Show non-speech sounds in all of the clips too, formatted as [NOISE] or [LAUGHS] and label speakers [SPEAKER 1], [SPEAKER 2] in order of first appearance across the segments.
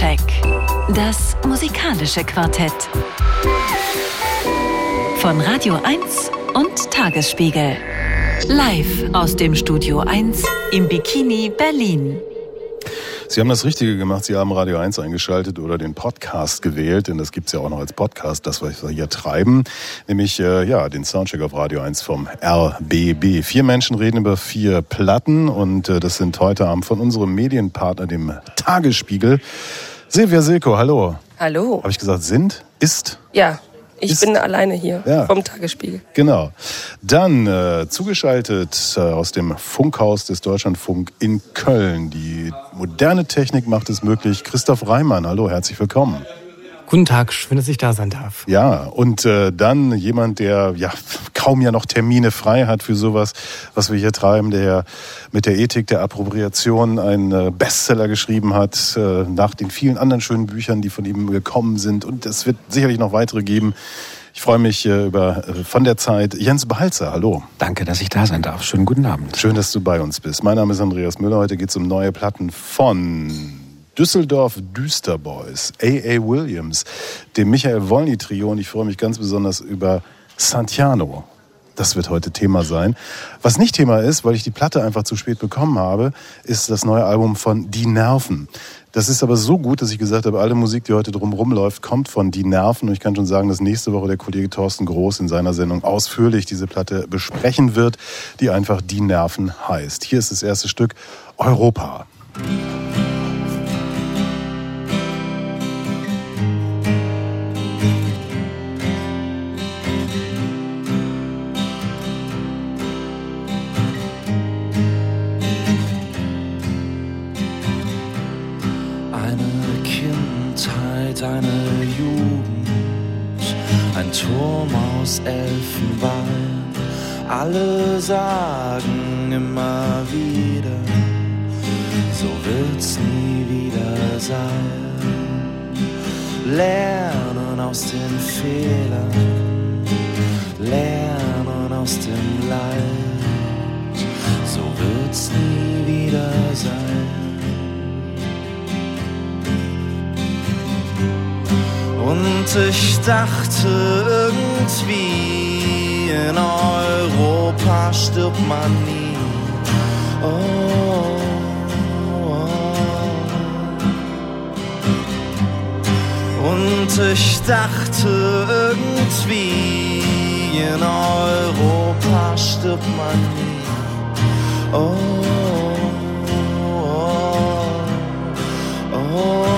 [SPEAKER 1] Soundcheck. Das musikalische Quartett. Von Radio 1 und Tagesspiegel. Live aus dem Studio 1 im Bikini Berlin.
[SPEAKER 2] Sie haben das Richtige gemacht. Sie haben Radio 1 eingeschaltet oder den Podcast gewählt, denn das gibt's ja auch noch als Podcast, das, was wir hier treiben. Nämlich äh, ja, den Soundcheck auf Radio 1 vom RBB. Vier Menschen reden über vier Platten und äh, das sind heute Abend von unserem Medienpartner, dem Tagesspiegel. Silvia Silko, hallo.
[SPEAKER 3] Hallo.
[SPEAKER 2] Habe ich gesagt, sind? Ist?
[SPEAKER 3] Ja, ich
[SPEAKER 2] Ist-
[SPEAKER 3] bin alleine hier
[SPEAKER 2] Ja.
[SPEAKER 3] vom Tagesspiegel.
[SPEAKER 2] Genau. Dann äh, zugeschaltet äh, aus dem Funkhaus des Deutschlandfunk in Köln. Die moderne Technik macht es möglich. Christoph Reimann, hallo, herzlich willkommen.
[SPEAKER 4] Guten Tag, schön, dass ich da sein darf.
[SPEAKER 2] Ja, und äh, dann jemand, der ja kaum ja noch Termine frei hat für sowas, was wir hier treiben, der mit der Ethik der Appropriation einen äh, Bestseller geschrieben hat, äh, nach den vielen anderen schönen Büchern, die von ihm gekommen sind. Und es wird sicherlich noch weitere geben. Ich freue mich äh, über äh, von der Zeit. Jens Behalzer, hallo.
[SPEAKER 5] Danke, dass ich da sein darf. Schönen guten Abend.
[SPEAKER 2] Schön, dass du bei uns bist. Mein Name ist Andreas Müller. Heute geht es um neue Platten von Düsseldorf Düsterboys, A.A. Williams, dem Michael Wolny Trio und ich freue mich ganz besonders über Santiano. Das wird heute Thema sein. Was nicht Thema ist, weil ich die Platte einfach zu spät bekommen habe, ist das neue Album von Die Nerven. Das ist aber so gut, dass ich gesagt habe, alle Musik, die heute drumherum läuft, kommt von Die Nerven. Und ich kann schon sagen, dass nächste Woche der Kollege Thorsten Groß in seiner Sendung ausführlich diese Platte besprechen wird, die einfach Die Nerven heißt. Hier ist das erste Stück Europa.
[SPEAKER 6] Eine Kindheit, eine Jugend, ein Turm aus Elfenbein. Alle sagen immer wieder, so wird's nie wieder sein. Lernen aus den Fehlern, lernen aus dem Leid, so wird's nie wieder sein. Und ich dachte irgendwie, in Europa stirbt man nie. Oh, oh. Und ich dachte irgendwie, in Europa stirbt man nie. Oh, oh, oh.
[SPEAKER 2] Die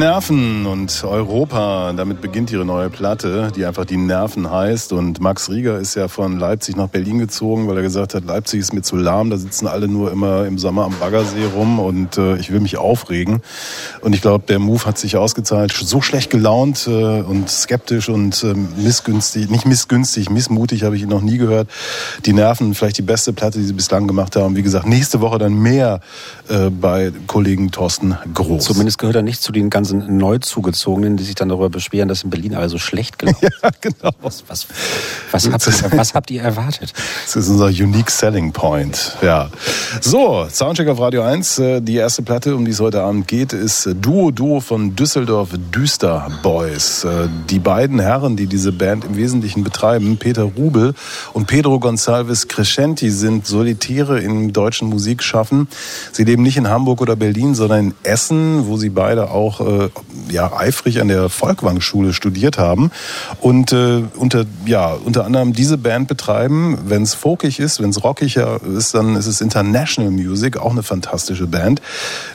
[SPEAKER 2] Nerven und Europa, damit beginnt ihre neue Platte, die einfach die Nerven heißt. Und Max Rieger ist ja von Leipzig nach Berlin gezogen, weil er gesagt hat, Leipzig ist mir zu lahm, da sitzen alle nur immer im Sommer am Baggersee rum und äh, ich will mich aufregen. Und ich glaube, der Move hat sich ausgezahlt. So schlecht gelaunt äh, und skeptisch und äh, missgünstig, nicht missgünstig, missmutig habe ich ihn noch nie gehört. Die Nerven, vielleicht die beste Platte, die sie bislang gemacht haben. Wie gesagt, nächste Woche dann mehr äh, bei Kollegen Thorsten Groß.
[SPEAKER 5] Zumindest gehört er nicht zu den ganzen Neuzugezogenen, die sich dann darüber beschweren, dass in Berlin alles so schlecht gelaufen [LAUGHS] ist.
[SPEAKER 2] Ja, genau.
[SPEAKER 5] Was, was, was, habt ihr, [LAUGHS] was habt ihr erwartet?
[SPEAKER 2] Das ist unser Unique Selling Point. Ja. So, Soundcheck auf Radio 1. Äh, Die erste Platte, um die es heute Abend geht, ist Duo Duo von Düsseldorf Düster Boys. Äh, Die beiden Herren, die diese Band im Wesentlichen betreiben, Peter Rubel und Pedro Gonçalves Crescenti, sind Solitäre im deutschen Musikschaffen. Sie leben nicht in Hamburg oder Berlin, sondern in Essen, wo sie beide auch äh, ja, eifrig an der Volkwang-Schule studiert haben und äh, unter, ja, unter anderem diese Band betreiben. Wenn es folkig ist, wenn es rockiger ist, dann ist es International Music, auch eine fantastische Band.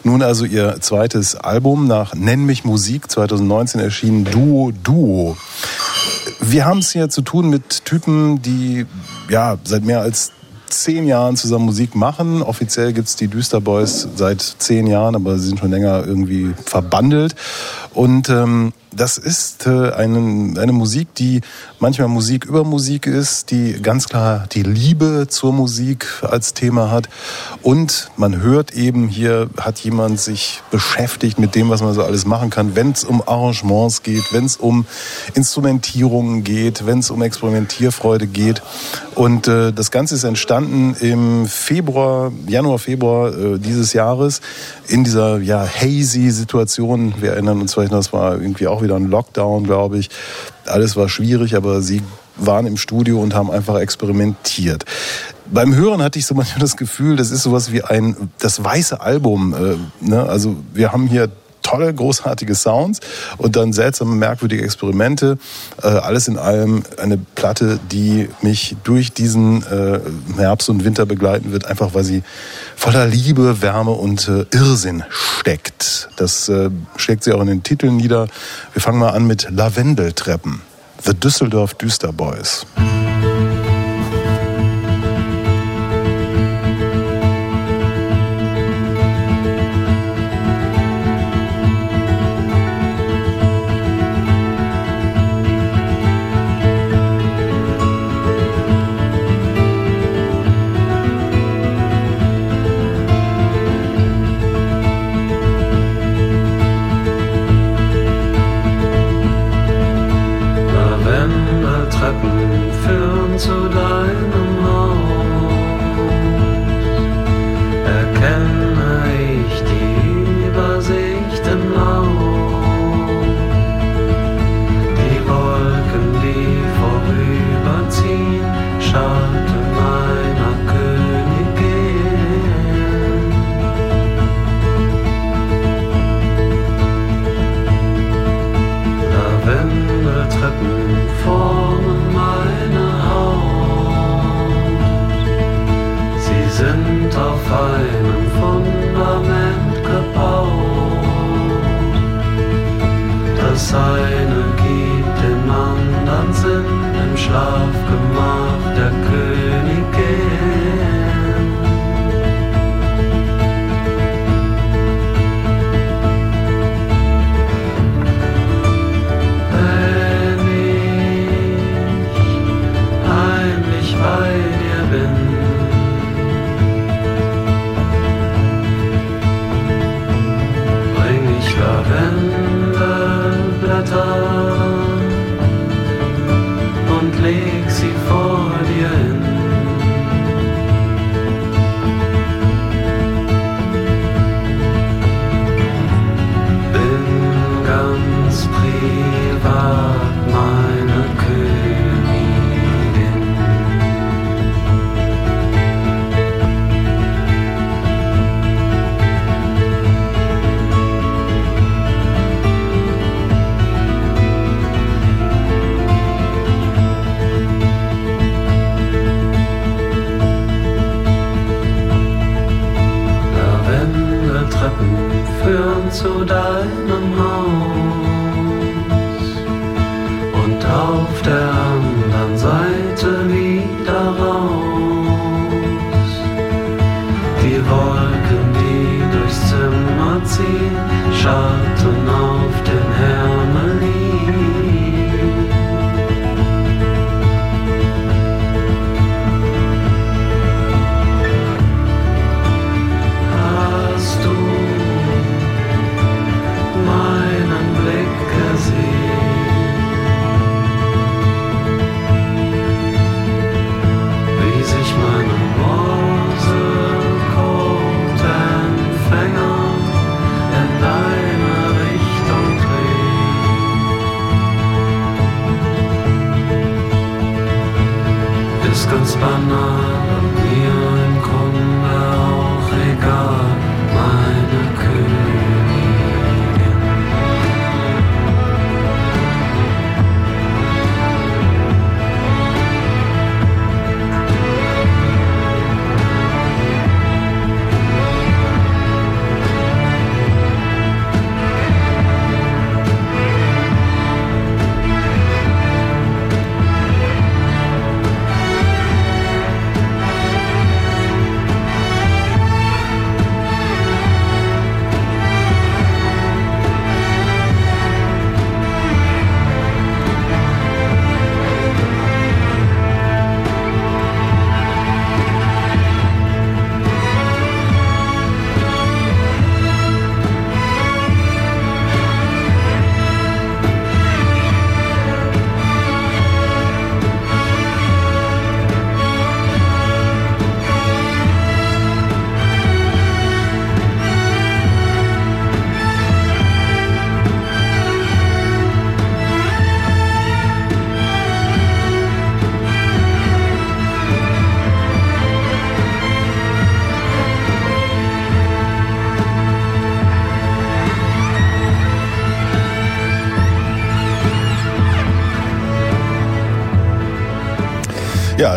[SPEAKER 2] Nun also ihr zweites Album nach Nenn mich Musik, 2019 erschienen, Duo Duo. Wir haben es hier zu tun mit Typen, die ja seit mehr als zehn Jahren zusammen Musik machen. Offiziell gibt's die Düster Boys seit zehn Jahren, aber sie sind schon länger irgendwie verbandelt. Und ähm, das ist äh, eine, eine Musik, die manchmal Musik über Musik ist, die ganz klar die Liebe zur Musik als Thema hat. Und man hört eben, hier hat jemand sich beschäftigt mit dem, was man so alles machen kann, wenn es um Arrangements geht, wenn es um Instrumentierungen geht, wenn es um Experimentierfreude geht. Und äh, das Ganze ist entstanden im Februar, Januar, Februar äh, dieses Jahres in dieser ja hazy Situation. Wir erinnern uns vielleicht noch, das war irgendwie auch wieder ein Lockdown, glaube ich. Alles war schwierig, aber sie waren im Studio und haben einfach experimentiert. Beim Hören hatte ich so manchmal das Gefühl, das ist sowas wie ein das weiße Album. Äh, ne? Also wir haben hier tolle, großartige Sounds und dann seltsame, merkwürdige Experimente. Äh, alles in allem eine Platte, die mich durch diesen äh, Herbst und Winter begleiten wird, einfach weil sie voller Liebe, Wärme und äh, Irrsinn steckt. Das äh, schlägt sie auch in den Titeln nieder. Wir fangen mal an mit Lavendeltreppen. The Düsseldorf Düster Boys.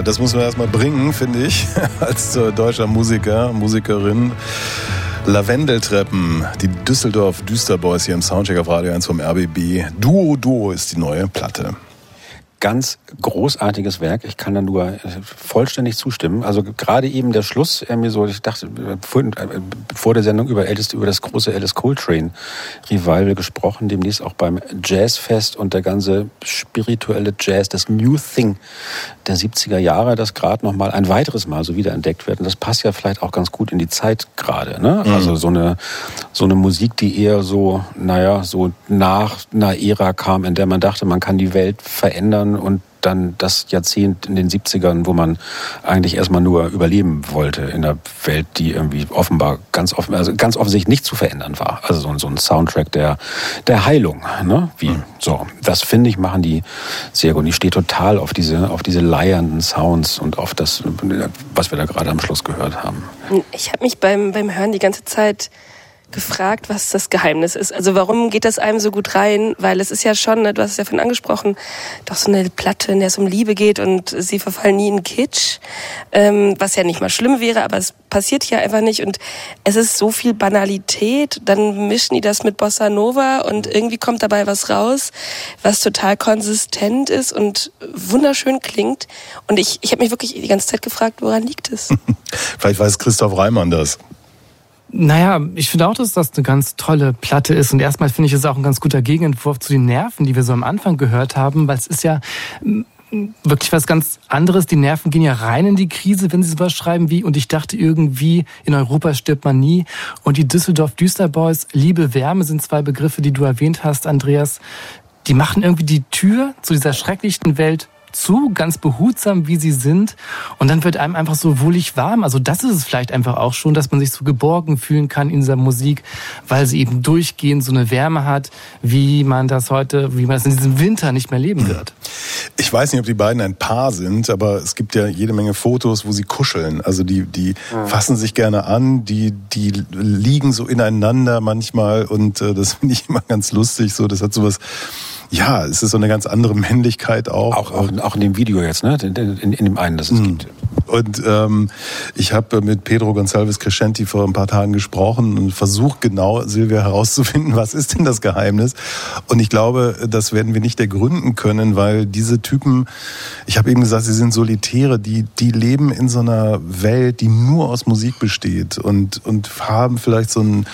[SPEAKER 7] Das
[SPEAKER 2] muss man erstmal bringen, finde ich, [LAUGHS] als deutscher Musiker, Musikerin. Lavendeltreppen, die Düsseldorf Düsterboys hier im Soundcheck auf Radio 1 vom RBB. Duo Duo ist die neue Platte.
[SPEAKER 5] Ganz großartiges Werk. Ich kann da nur äh, vollständig zustimmen. Also gerade eben der Schluss, mir so, ich dachte äh, vor, äh, vor der Sendung über, Alice, über das große Alice Coltrane Revival gesprochen, demnächst auch beim Jazzfest und der ganze spirituelle Jazz, das New Thing der 70er Jahre, das gerade noch mal ein weiteres Mal so wieder entdeckt wird. Und das passt ja vielleicht auch ganz gut in die Zeit gerade. Ne? Also so eine, so eine Musik, die eher so, naja, so nach einer Ära kam, in der man dachte, man kann die Welt verändern und dann das Jahrzehnt in den 70ern, wo man eigentlich erstmal nur überleben wollte in einer Welt, die irgendwie offenbar ganz offen, also ganz offensichtlich nicht zu verändern war. Also so, ein- so ein Soundtrack der, der Heilung, ne? Wie, so. Das finde ich, machen die sehr gut. Und ich stehe total auf diese, auf diese leiernden Sounds und auf das, was wir da gerade am Schluss gehört haben.
[SPEAKER 3] Ich habe mich beim, beim Hören die ganze Zeit gefragt, was das Geheimnis ist. Also warum geht das einem so gut rein? Weil es ist ja schon, ne, du hast es ja vorhin angesprochen, doch so eine Platte, in der es um Liebe geht und sie verfallen nie in Kitsch, ähm, was ja nicht mal schlimm wäre, aber es passiert hier einfach nicht und es ist so viel Banalität, dann mischen die das mit Bossa Nova und irgendwie kommt dabei was raus, was total konsistent ist und wunderschön klingt und ich, ich habe mich wirklich die ganze Zeit gefragt, woran liegt es? [LAUGHS]
[SPEAKER 2] Vielleicht weiß Christoph Reimann das.
[SPEAKER 4] Naja, ich finde auch, dass das eine ganz tolle Platte ist. Und erstmal finde ich es auch ein ganz guter Gegenentwurf zu den Nerven, die wir so am Anfang gehört haben, weil es ist ja mm, wirklich was ganz anderes. Die Nerven gehen ja rein in die Krise, wenn sie sowas schreiben wie, und ich dachte irgendwie, in Europa stirbt man nie. Und die Düsseldorf Düsterboys, Liebe, Wärme sind zwei Begriffe, die du erwähnt hast, Andreas. Die machen irgendwie die Tür zu dieser schrecklichen Welt zu, ganz behutsam, wie sie sind. Und dann wird einem einfach so wohlig warm. Also das ist es vielleicht einfach auch schon, dass man sich so geborgen fühlen kann in dieser Musik, weil sie eben durchgehend so eine Wärme hat, wie man das heute, wie man das in diesem Winter nicht mehr leben wird.
[SPEAKER 2] Ich weiß nicht, ob die beiden ein Paar sind, aber es gibt ja jede Menge Fotos, wo sie kuscheln. Also die, die fassen sich gerne an, die, die liegen so ineinander manchmal und äh, das [LAUGHS] finde ich immer ganz lustig. So, das hat sowas. Ja, es ist so eine ganz andere Männlichkeit auch.
[SPEAKER 5] Auch, auch, auch in dem Video jetzt, ne? In, in, in dem einen, das es gibt.
[SPEAKER 2] Und ähm, ich habe mit Pedro Gonçalves Crescenti vor ein paar Tagen gesprochen und versucht genau, Silvia, herauszufinden, was ist denn das Geheimnis? Und ich glaube, das werden wir nicht ergründen können, weil diese Typen, ich habe eben gesagt, sie sind Solitäre, die, die leben in so einer Welt, die nur aus Musik besteht und, und haben vielleicht so ein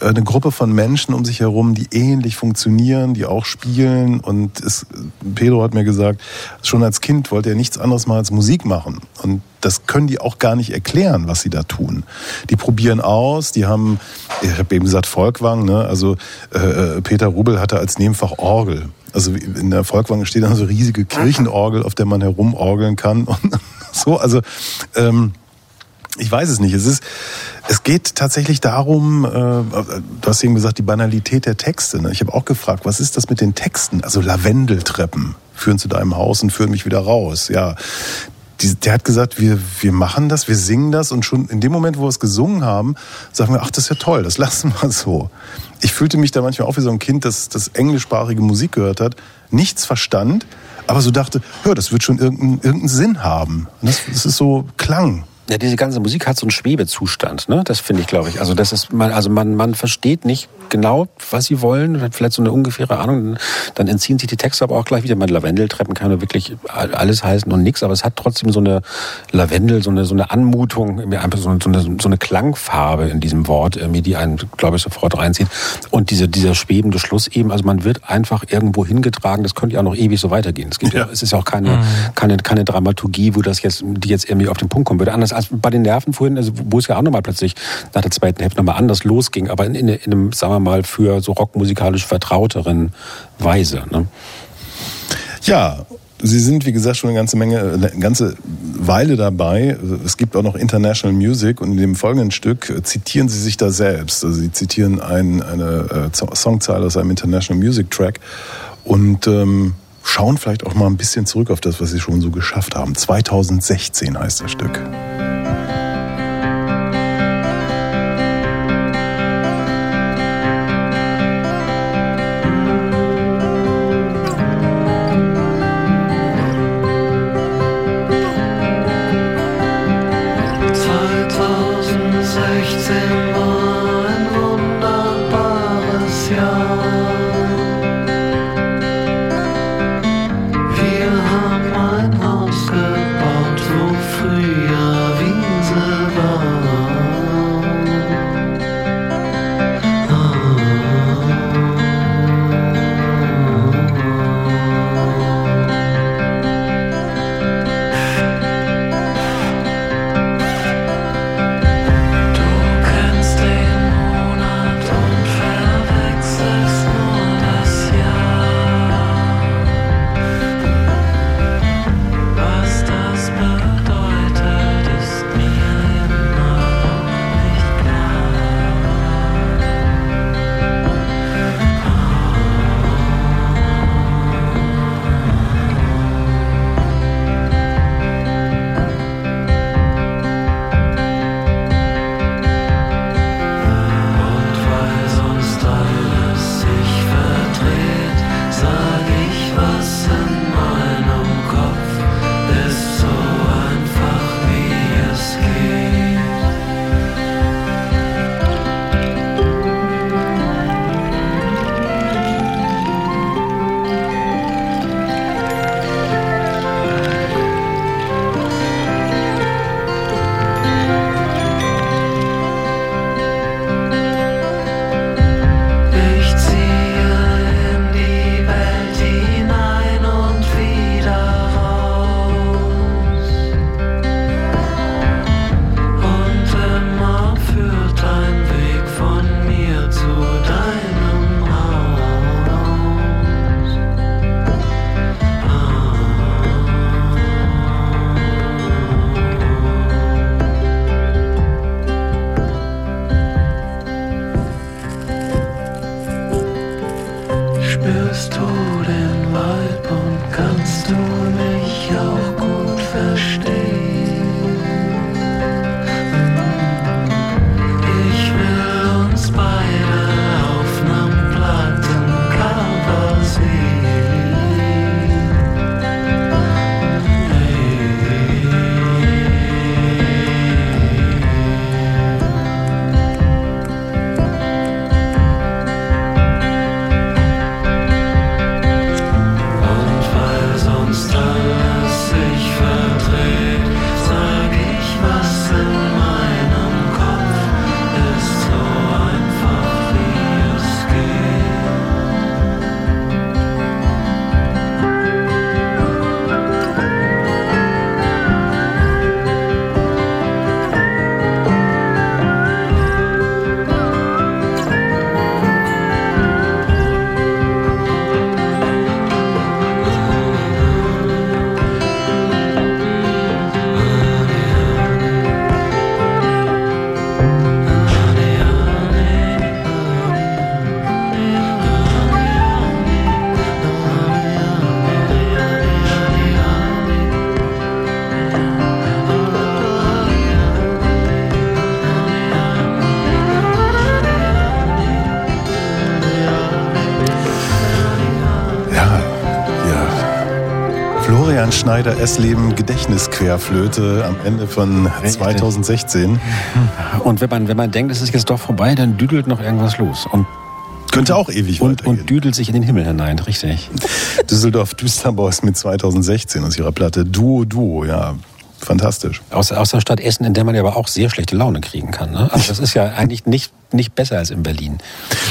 [SPEAKER 2] eine Gruppe von Menschen um sich herum, die ähnlich funktionieren, die auch spielen. Und es, Pedro hat mir gesagt, schon als Kind wollte er nichts anderes mal als Musik machen. Und das können die auch gar nicht erklären, was sie da tun. Die probieren aus, die haben, ich habe eben gesagt, Volkwang, ne? also äh, äh Peter Rubel hatte als Nebenfach Orgel. Also in der Volkwang steht dann so riesige Kirchenorgel, auf der man herumorgeln kann [LAUGHS] und so. Also ähm, ich weiß es nicht. Es ist, es geht tatsächlich darum, äh, du hast eben gesagt, die Banalität der Texte. Ne? Ich habe auch gefragt, was ist das mit den Texten? Also Lavendeltreppen führen zu deinem Haus und führen mich wieder raus. Ja, die, der hat gesagt, wir, wir machen das, wir singen das und schon in dem Moment, wo wir es gesungen haben, sagen wir, ach, das ist ja toll, das lassen wir so. Ich fühlte mich da manchmal auch wie so ein Kind, das, das englischsprachige Musik gehört hat, nichts verstand, aber so dachte, hör, das wird schon irgendeinen irgendeinen Sinn haben. Das, das ist so Klang.
[SPEAKER 5] Ja, diese ganze Musik hat so einen Schwebezustand, ne? Das finde ich, glaube ich. Also das ist man, also man, man versteht nicht genau, was sie wollen, hat vielleicht so eine ungefähre Ahnung. Dann entziehen sich die Texte aber auch gleich wieder. Man Lavendeltreppen kann ja wirklich alles heißen und nichts, aber es hat trotzdem so eine Lavendel, so eine so eine Anmutung, einfach so eine, so eine Klangfarbe in diesem Wort, irgendwie, die einen, glaube ich, sofort reinzieht. Und diese, dieser schwebende Schluss eben, also man wird einfach irgendwo hingetragen. Das könnte ja auch noch ewig so weitergehen. Es, gibt ja. es ist ja auch keine, mhm. keine, keine Dramaturgie, wo das jetzt, die jetzt irgendwie auf den Punkt kommen würde. Anders als bei den Nerven vorhin, also wo es ja auch nochmal plötzlich nach der zweiten Hälfte nochmal anders losging, aber in, in, in einem, sagen wir mal, für so rockmusikalisch vertrauteren Weise. Ne?
[SPEAKER 2] Ja, Sie sind, wie gesagt, schon eine ganze Menge, eine ganze Weile dabei. Es gibt auch noch International Music und in dem folgenden Stück zitieren Sie sich da selbst. Also Sie zitieren ein, eine äh, Songzeile aus einem International Music Track und ähm, schauen vielleicht auch mal ein bisschen zurück auf das, was Sie schon so geschafft haben. 2016 heißt das Stück. Schneider S-Leben Gedächtnisquerflöte am Ende von 2016.
[SPEAKER 5] Und wenn man, wenn man denkt, es ist jetzt doch vorbei, dann düdelt noch irgendwas los. Und
[SPEAKER 2] Könnte auch ewig
[SPEAKER 5] und,
[SPEAKER 2] weitergehen.
[SPEAKER 5] und düdelt sich in den Himmel hinein, richtig. [LAUGHS]
[SPEAKER 2] Düsseldorf Düsterboys mit 2016 aus ihrer Platte Duo Duo, ja. Fantastisch.
[SPEAKER 5] Aus, aus der Stadt Essen, in der man ja aber auch sehr schlechte Laune kriegen kann. Ne? Also das ist ja eigentlich nicht, nicht besser als in Berlin.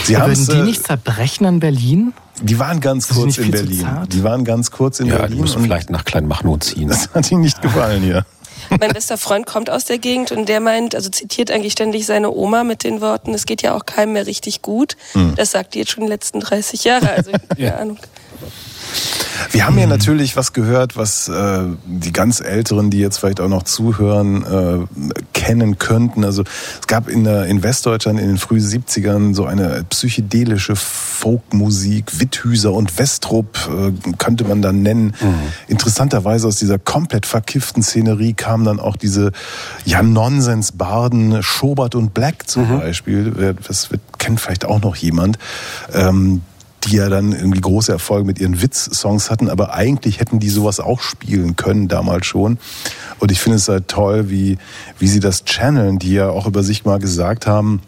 [SPEAKER 2] Sie
[SPEAKER 4] Würden die
[SPEAKER 2] äh,
[SPEAKER 4] nicht zerbrechen an Berlin?
[SPEAKER 2] Die waren ganz kurz in Berlin. Die waren ganz kurz in
[SPEAKER 5] Ja, die
[SPEAKER 2] Berlin.
[SPEAKER 5] müssen
[SPEAKER 2] und
[SPEAKER 5] vielleicht nach Kleinmachnow ziehen.
[SPEAKER 2] Das hat ihnen nicht gefallen hier. [LAUGHS]
[SPEAKER 3] Mein bester Freund kommt aus der Gegend und der meint, also zitiert eigentlich ständig seine Oma mit den Worten, es geht ja auch keinem mehr richtig gut. Das sagt die jetzt schon die letzten 30 Jahre, also [LAUGHS] keine Ahnung.
[SPEAKER 2] Wir haben ja natürlich was gehört, was äh, die ganz Älteren, die jetzt vielleicht auch noch zuhören, äh, kennen könnten. Also es gab in, der, in Westdeutschland in den frühen 70ern so eine psychedelische Folkmusik, Witthüser und Westrup äh, könnte man dann nennen. Interessanterweise aus dieser komplett verkifften Szenerie kamen dann auch diese ja Nonsens-Barden, Schobert und Black zum Beispiel. Wer- Das wird, kennt vielleicht auch noch jemand. Ähm, die ja dann irgendwie große Erfolge mit ihren Witz-Songs hatten, aber eigentlich hätten die sowas auch spielen können damals schon. Und ich finde es halt toll, wie, wie sie das channeln, die ja auch über sich mal gesagt haben,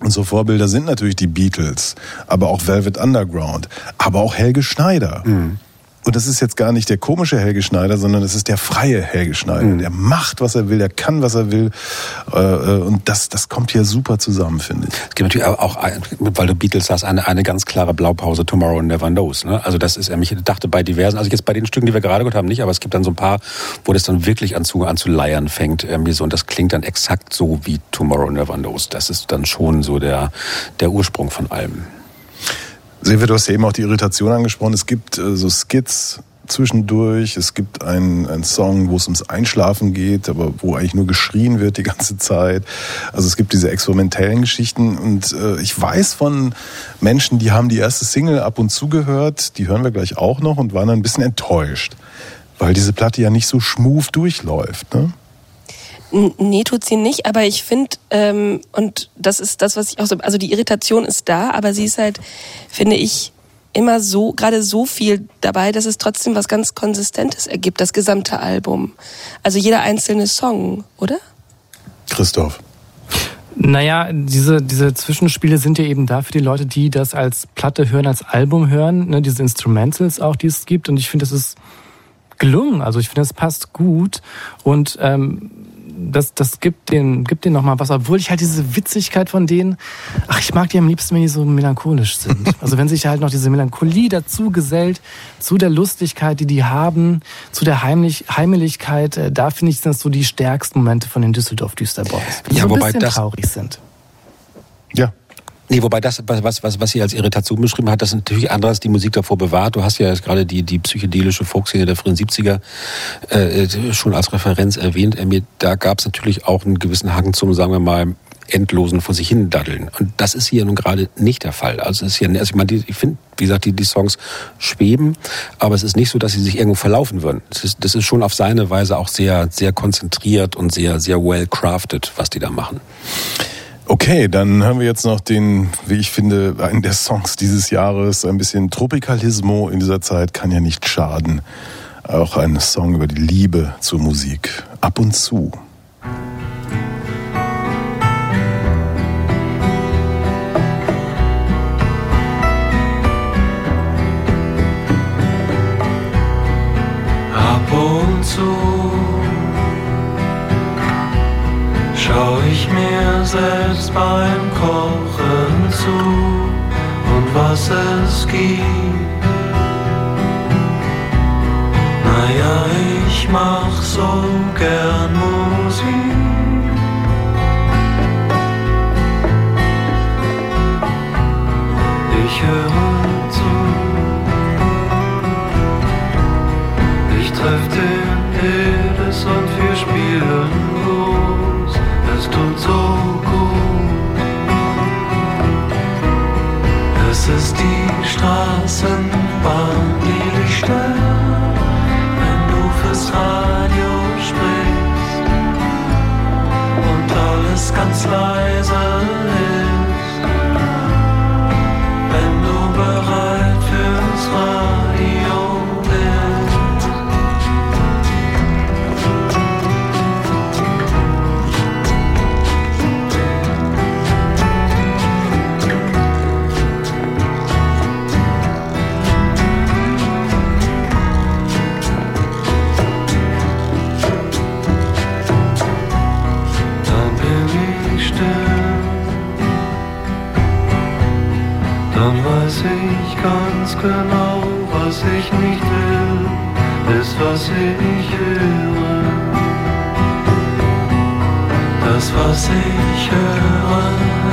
[SPEAKER 2] unsere Vorbilder sind natürlich die Beatles, aber auch Velvet Underground, aber auch Helge Schneider. Und das ist jetzt gar nicht der komische Helge Schneider, sondern das ist der freie Helge Schneider. Der macht, was er will, der kann, was er will. Äh, äh, Und das, das kommt hier super zusammen, finde ich.
[SPEAKER 5] Es gibt natürlich auch, weil du Beatles hast, eine, eine ganz klare Blaupause, Tomorrow Never Knows. Ne? Also das ist, ich dachte bei diversen, also jetzt bei den Stücken, die wir gerade gehört haben, nicht, aber es gibt dann so ein paar, wo das dann wirklich an zu, an zu leiern fängt. Irgendwie so, und das klingt dann exakt so wie Tomorrow Never Knows. Das ist dann schon so der, der Ursprung von allem.
[SPEAKER 2] Silvia, du hast ja eben auch die Irritation angesprochen. Es gibt äh, so Skits zwischendurch. Es gibt einen, einen Song, wo es ums Einschlafen geht, aber wo eigentlich nur geschrien wird die ganze Zeit. Also es gibt diese experimentellen Geschichten. Und äh, ich weiß von Menschen, die haben die erste Single ab und zu gehört, die hören wir gleich auch noch und waren dann ein bisschen enttäuscht. Weil diese Platte ja nicht so schmooth durchläuft. Ne?
[SPEAKER 3] Nee, tut sie nicht, aber ich finde, ähm, und das ist das, was ich auch so, also die Irritation ist da, aber sie ist halt, finde ich, immer so, gerade so viel dabei, dass es trotzdem was ganz Konsistentes ergibt, das gesamte Album. Also jeder einzelne Song, oder?
[SPEAKER 2] Christoph.
[SPEAKER 4] Naja, diese, diese Zwischenspiele sind ja eben da für die Leute, die das als Platte hören, als Album hören, ne, diese Instrumentals auch, die es gibt. Und ich finde, das ist gelungen. Also ich finde, das passt gut. Und ähm, das, das gibt den, gibt denen nochmal was, obwohl ich halt diese Witzigkeit von denen, ach, ich mag die am liebsten, wenn die so melancholisch sind. [LAUGHS] Also wenn sich halt noch diese Melancholie dazu gesellt, zu der Lustigkeit, die die haben, zu der Heimlich, Heimeligkeit, äh, da finde ich, sind das so die stärksten Momente von den Düsseldorf Düsterboys. Die
[SPEAKER 5] Ja,
[SPEAKER 4] so ein
[SPEAKER 5] wobei
[SPEAKER 4] bisschen
[SPEAKER 5] das-
[SPEAKER 4] traurig sind.
[SPEAKER 2] Ja.
[SPEAKER 5] Nee, wobei das, was, was, was sie als Irritation beschrieben hat, das ist natürlich anderes die Musik davor bewahrt. Du hast ja jetzt gerade die, die psychedelische Folkszene der frühen 70er äh, schon als Referenz erwähnt. Äh, Da gab es natürlich auch einen gewissen Hang zum, sagen wir mal, endlosen vor sich hin daddeln. Und das ist hier nun gerade nicht der Fall. Also es ist hier, also ich meine, ich finde, wie gesagt, die, die Songs schweben, aber es ist nicht so, dass sie sich irgendwo verlaufen würden. Das ist, das ist schon auf seine Weise auch sehr, sehr konzentriert und sehr, sehr well crafted, was die da machen.
[SPEAKER 2] Okay, dann hören wir jetzt noch den, wie ich finde, einen der Songs dieses Jahres. Ein bisschen Tropicalismo in dieser Zeit kann ja nicht schaden. Auch ein Song über die Liebe zur Musik. Ab und zu.
[SPEAKER 7] Selbst beim Kochen zu und was es gibt. Naja, ich mach so gern Musik. Ich höre zu. Ich treff den Das ist die Straßenbahn, die dich stört, wenn du fürs Radio sprichst. Und alles ganz leise genau, was ich nicht will, ist, was ich höre. Das, was ich höre,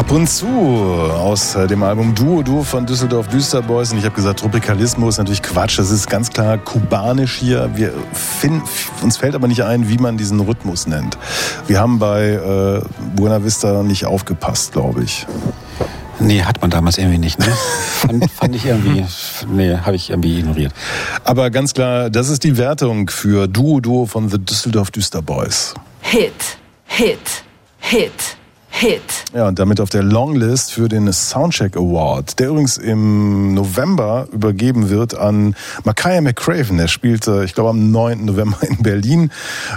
[SPEAKER 2] Ab und zu aus äh, dem Album Duo Duo von Düsseldorf Düsterboys. Und ich habe gesagt, Tropikalismus ist natürlich Quatsch. Das ist ganz klar kubanisch hier. Wir finden, uns fällt aber nicht ein, wie man diesen Rhythmus nennt. Wir haben bei äh, Buena Vista nicht aufgepasst, glaube ich.
[SPEAKER 5] Nee, hat man damals irgendwie nicht. Ne? [LAUGHS] Fand, fand ich irgendwie, nee, habe ich irgendwie ignoriert.
[SPEAKER 2] Aber ganz klar, das ist die Wertung für Duo Duo von The Düsseldorf Düsterboys.
[SPEAKER 1] Hit, Hit, Hit, Hit.
[SPEAKER 2] Ja, und damit auf der Longlist für den Soundcheck Award, der übrigens im November übergeben wird an Makaya McCraven. Der spielt, äh, ich glaube, am 9. November in Berlin.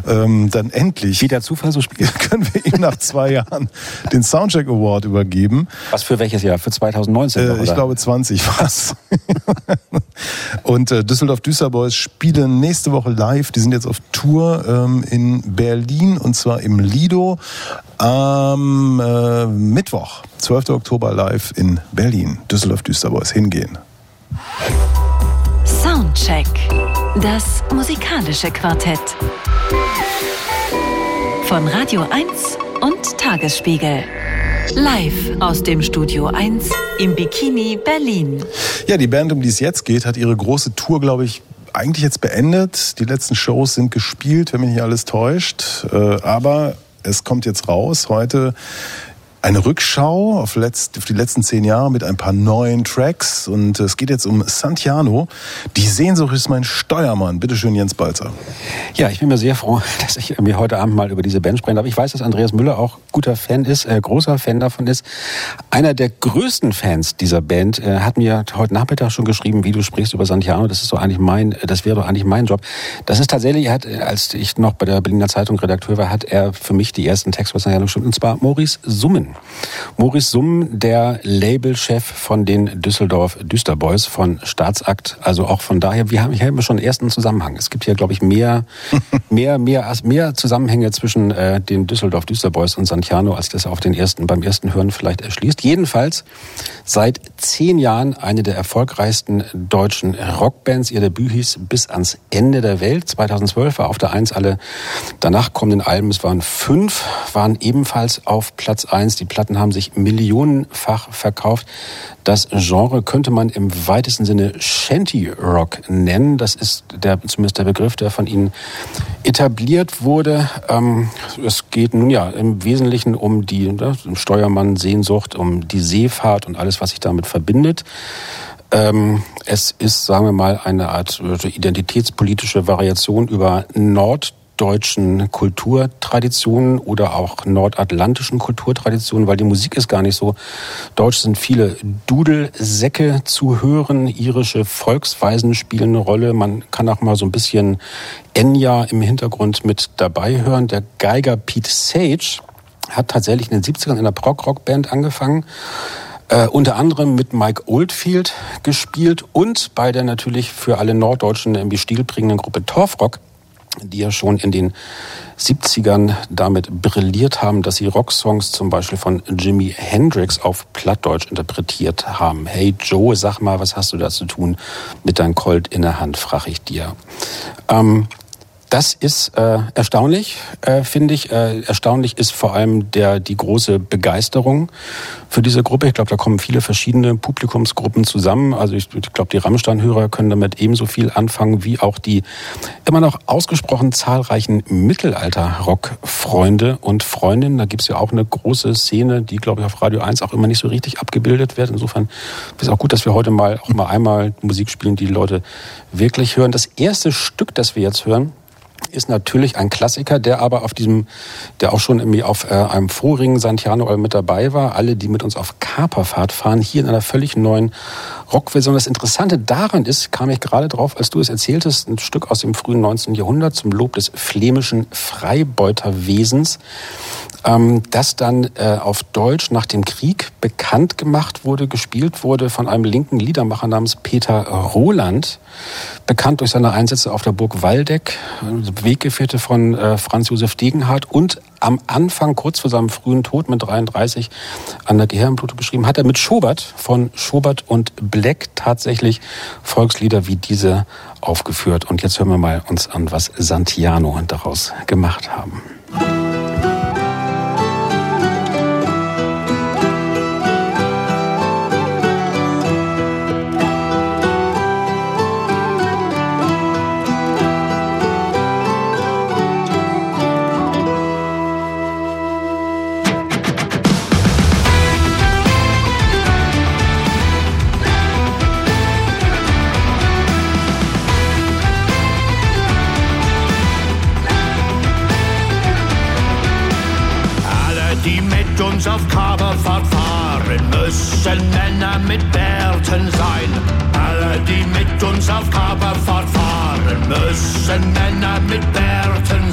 [SPEAKER 2] Ähm, dann endlich
[SPEAKER 5] Wie der Zufall so spielt. [LAUGHS]
[SPEAKER 2] können wir ihm nach zwei Jahren den Soundcheck Award übergeben.
[SPEAKER 5] Was für welches Jahr? Für 2019? noch,
[SPEAKER 2] Äh, ich
[SPEAKER 5] oder?
[SPEAKER 2] glaube 20 war's. [LAUGHS] Und äh, Düsseldorf Düsterboys spielen nächste Woche live. Die sind jetzt auf Tour ähm, in Berlin und zwar im Lido am äh, Mittwoch, 12. Oktober live in Berlin. Düsseldorf Düsterboys hingehen.
[SPEAKER 1] Soundcheck. Das musikalische Quartett. Von Radio 1 und Tagesspiegel. Live aus dem Studio 1 im Bikini Berlin.
[SPEAKER 2] Ja, die Band, um die es jetzt geht, hat ihre große Tour, glaube ich, eigentlich jetzt beendet. Die letzten Shows sind gespielt, wenn mich nicht alles täuscht. Äh, aber es kommt jetzt raus. Heute eine Rückschau auf, letzt, auf die letzten zehn Jahre mit ein paar neuen Tracks. Und es geht jetzt um Santiano. Die Sehnsucht ist mein Steuermann. Bitte schön, Jens Balzer.
[SPEAKER 5] Ja, ich bin mir sehr froh, [LAUGHS] dass ich mir heute Abend mal über diese Band sprechen darf. Ich weiß, dass Andreas Müller auch guter Fan ist, äh, großer Fan davon ist. Einer der größten Fans dieser Band äh, hat mir heute Nachmittag schon geschrieben, wie du sprichst über Santiano. Das ist so eigentlich mein, das wäre doch eigentlich mein Job. Das ist tatsächlich, er hat, äh, als ich noch bei der Berliner Zeitung Redakteur war, hat er für mich die ersten Texte über Santiano geschrieben. Und zwar Maurice Summen. Maurice Summen, der Labelchef von den Düsseldorf Düsterboys von Staatsakt. Also auch von daher, wir haben hier schon ersten Zusammenhang. Es gibt hier, glaube ich, mehr, [LAUGHS] mehr, mehr, mehr Zusammenhänge zwischen äh, den Düsseldorf Düsterboys und Santiano, als das auf den ersten, beim ersten Hören vielleicht erschließt. Jedenfalls seit zehn Jahren eine der erfolgreichsten deutschen Rockbands. Ihr Debüt hieß Bis ans Ende der Welt. 2012 war auf der Eins alle danach kommenden Alben, es waren fünf, waren ebenfalls auf Platz eins. Die Platten haben sich millionenfach verkauft. Das Genre könnte man im weitesten Sinne Shanty Rock nennen. Das ist der, zumindest der Begriff, der von ihnen etabliert wurde. Ähm, es geht nun ja im Wesentlichen um die ne, um Steuermann, Sehnsucht, um die Seefahrt und alles, was sich damit verbindet. Ähm, es ist, sagen wir mal, eine Art äh, identitätspolitische Variation über norddeutschen Kulturtraditionen oder auch nordatlantischen Kulturtraditionen, weil die Musik ist gar nicht so. Deutsch sind viele Dudelsäcke zu hören, irische Volksweisen spielen eine Rolle. Man kann auch mal so ein bisschen Enya im Hintergrund mit dabei hören. Der Geiger Pete Sage hat tatsächlich in den 70ern in einer Prog-Rock-Band angefangen äh, unter anderem mit Mike Oldfield gespielt und bei der natürlich für alle Norddeutschen irgendwie stilprägenden Gruppe Torfrock, die ja schon in den 70ern damit brilliert haben, dass sie Rocksongs zum Beispiel von Jimi Hendrix auf Plattdeutsch interpretiert haben. Hey Joe, sag mal, was hast du da zu tun mit deinem Colt in der Hand, frag ich dir. Ähm, Das ist äh, erstaunlich, äh, finde ich. Äh, erstaunlich ist vor allem der die große Begeisterung für diese Gruppe. Ich glaube, da kommen viele verschiedene Publikumsgruppen zusammen. Also ich, ich glaube, die Rammstein-Hörer können damit ebenso viel anfangen wie auch die immer noch ausgesprochen zahlreichen Mittelalter-Rock-Freunde und Freundinnen. Da gibt's ja auch eine große Szene, die, glaube ich, auf Radio 1 auch immer nicht so richtig abgebildet wird. Insofern ist es auch gut, dass wir heute mal auch mal einmal Musik spielen, die, die Leute wirklich hören. Das erste Stück, das wir jetzt hören, ist natürlich ein Klassiker, der aber auf diesem, der auch schon irgendwie auf äh, einem vorigen Santiano mit dabei war. Alle, die mit uns auf Kaperfahrt fahren, hier in einer völlig neuen Rockversion. Das Interessante daran ist, kam ich gerade drauf, als du es erzähltest, ein Stück aus dem frühen 19. Jahrhundert zum Lob des flämischen Freibeuterwesens ähm, das dann äh, auf Deutsch nach dem Krieg bekannt gemacht wurde, gespielt wurde von einem linken Liedermacher namens Peter Roland, bekannt durch seine Einsätze auf der Burg Waldeck, Weggefährte von äh, Franz Josef Degenhardt und am Anfang, kurz vor seinem frühen Tod mit 33, an der Gehirnblutung beschrieben, hat er mit Schobert von Schobert und Black tatsächlich Volkslieder wie diese aufgeführt. Und jetzt hören wir mal uns an, was Santiano daraus gemacht haben.
[SPEAKER 8] Kaperfahrt fahren, müssen Männer mit Bärten sein. Alle, die mit uns auf Kaperfahrt fahren, müssen Männer mit Bärten sein.